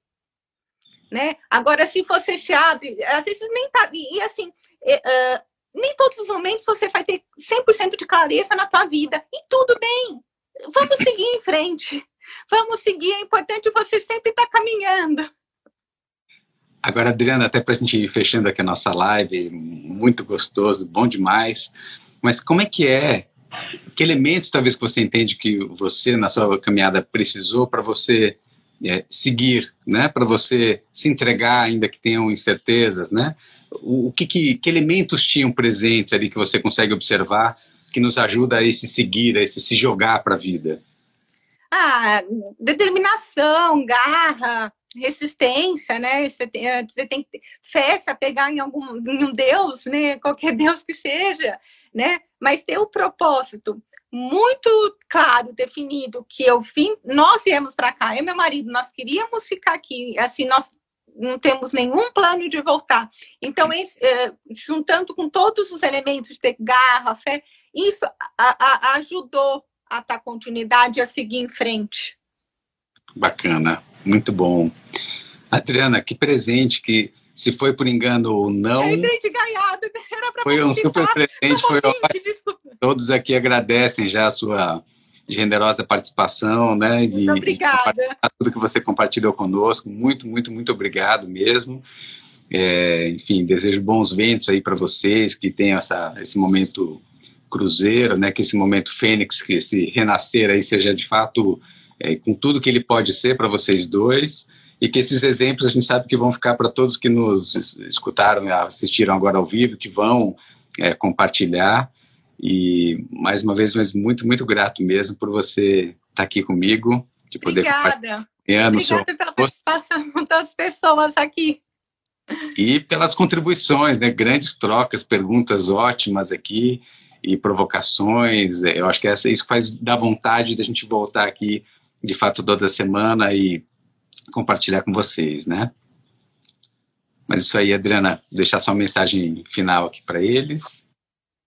B: Né? Agora, se você se abre, às vezes nem tá. E, assim, uh, nem todos os momentos você vai ter 100% de clareza na tua vida. E tudo bem. Vamos seguir em frente. Vamos seguir, é importante você sempre estar tá caminhando.
A: Agora, Adriana, até para a gente ir fechando aqui a nossa live, muito gostoso, bom demais. Mas como é que é? Que elementos talvez que você entende que você na sua caminhada precisou para você é, seguir, né? Para você se entregar ainda que tenham incertezas, né? O, que, que, que elementos tinham presentes ali que você consegue observar que nos ajuda a esse seguir, a esse se jogar para a vida?
B: Ah, determinação, garra, resistência, né? Você tem, eh, você tem fé, se apegar em algum em um Deus, né? Qualquer Deus que seja, né? Mas ter o propósito muito claro, definido, que eu vim, nós viemos para cá, eu e meu marido, nós queríamos ficar aqui, assim, nós não temos nenhum plano de voltar. Então, esse, eh, juntando com todos os elementos de ter garra, fé, isso a, a, ajudou a dar continuidade, a seguir em frente.
A: Bacana, muito bom. Adriana, que presente que se foi por engano ou não. Eu
B: entrei de gaiado, era para
A: Foi um super presente, foi ótimo. Todos aqui agradecem já a sua generosa participação, né?
B: Muito obrigada.
A: tudo que você compartilhou conosco. Muito, muito, muito obrigado mesmo. É, enfim, desejo bons ventos aí para vocês, que tenham essa, esse momento cruzeiro, né? Que esse momento fênix, que esse renascer aí seja de fato é, com tudo que ele pode ser para vocês dois e que esses exemplos a gente sabe que vão ficar para todos que nos escutaram e assistiram agora ao vivo, que vão é, compartilhar. E mais uma vez, mas muito, muito grato mesmo por você estar tá aqui comigo, de poder
B: Obrigada. Obrigada pela participação das pessoas aqui.
A: E pelas contribuições, né? Grandes trocas, perguntas ótimas aqui e provocações. Eu acho que essa, isso faz dar vontade da gente voltar aqui, de fato, toda semana e compartilhar com vocês, né? Mas isso aí, Adriana, deixar sua mensagem final aqui para eles.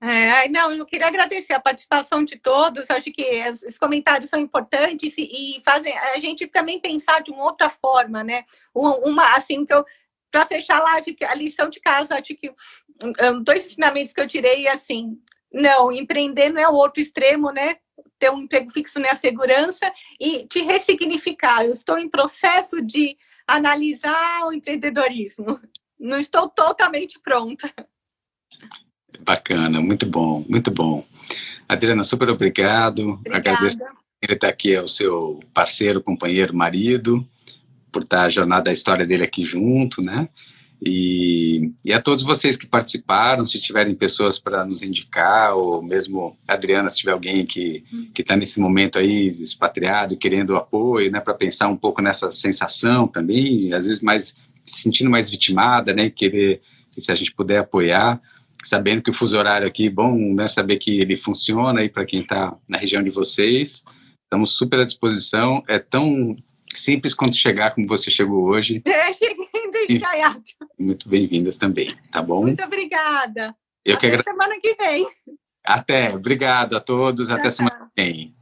B: É, não, eu queria agradecer a participação de todos. Acho que esses comentários são importantes e, fazem a gente também pensar de uma outra forma, né? Uma, assim, que eu para fechar a live, a lição de casa, acho que dois ensinamentos que eu tirei assim, não, empreender não é o outro extremo, né? Ter um emprego fixo não é a segurança e te ressignificar. Eu estou em processo de analisar o empreendedorismo. Não estou totalmente pronta.
A: Bacana, muito bom, muito bom. Adriana, super obrigado.
B: Obrigada. Agradeço
A: ele estar aqui, é o seu parceiro, companheiro, marido, por estar a jornada da história dele aqui junto, né? E, e, a todos vocês que participaram, se tiverem pessoas para nos indicar, ou mesmo Adriana, se tiver alguém que está nesse momento aí expatriado querendo apoio, né, para pensar um pouco nessa sensação também, às vezes mais se sentindo mais vitimada, né? Querer, se a gente puder apoiar, sabendo que o fuso horário aqui, bom, né? Saber que ele funciona aí para quem está na região de vocês. Estamos super à disposição. É tão simples quanto chegar como você chegou hoje.
B: É, cheguei de Gaiato.
A: Muito bem-vindas também, tá bom?
B: Muito obrigada.
A: Eu
B: Até
A: que
B: semana que vem.
A: Até, obrigado a todos, até semana que vem.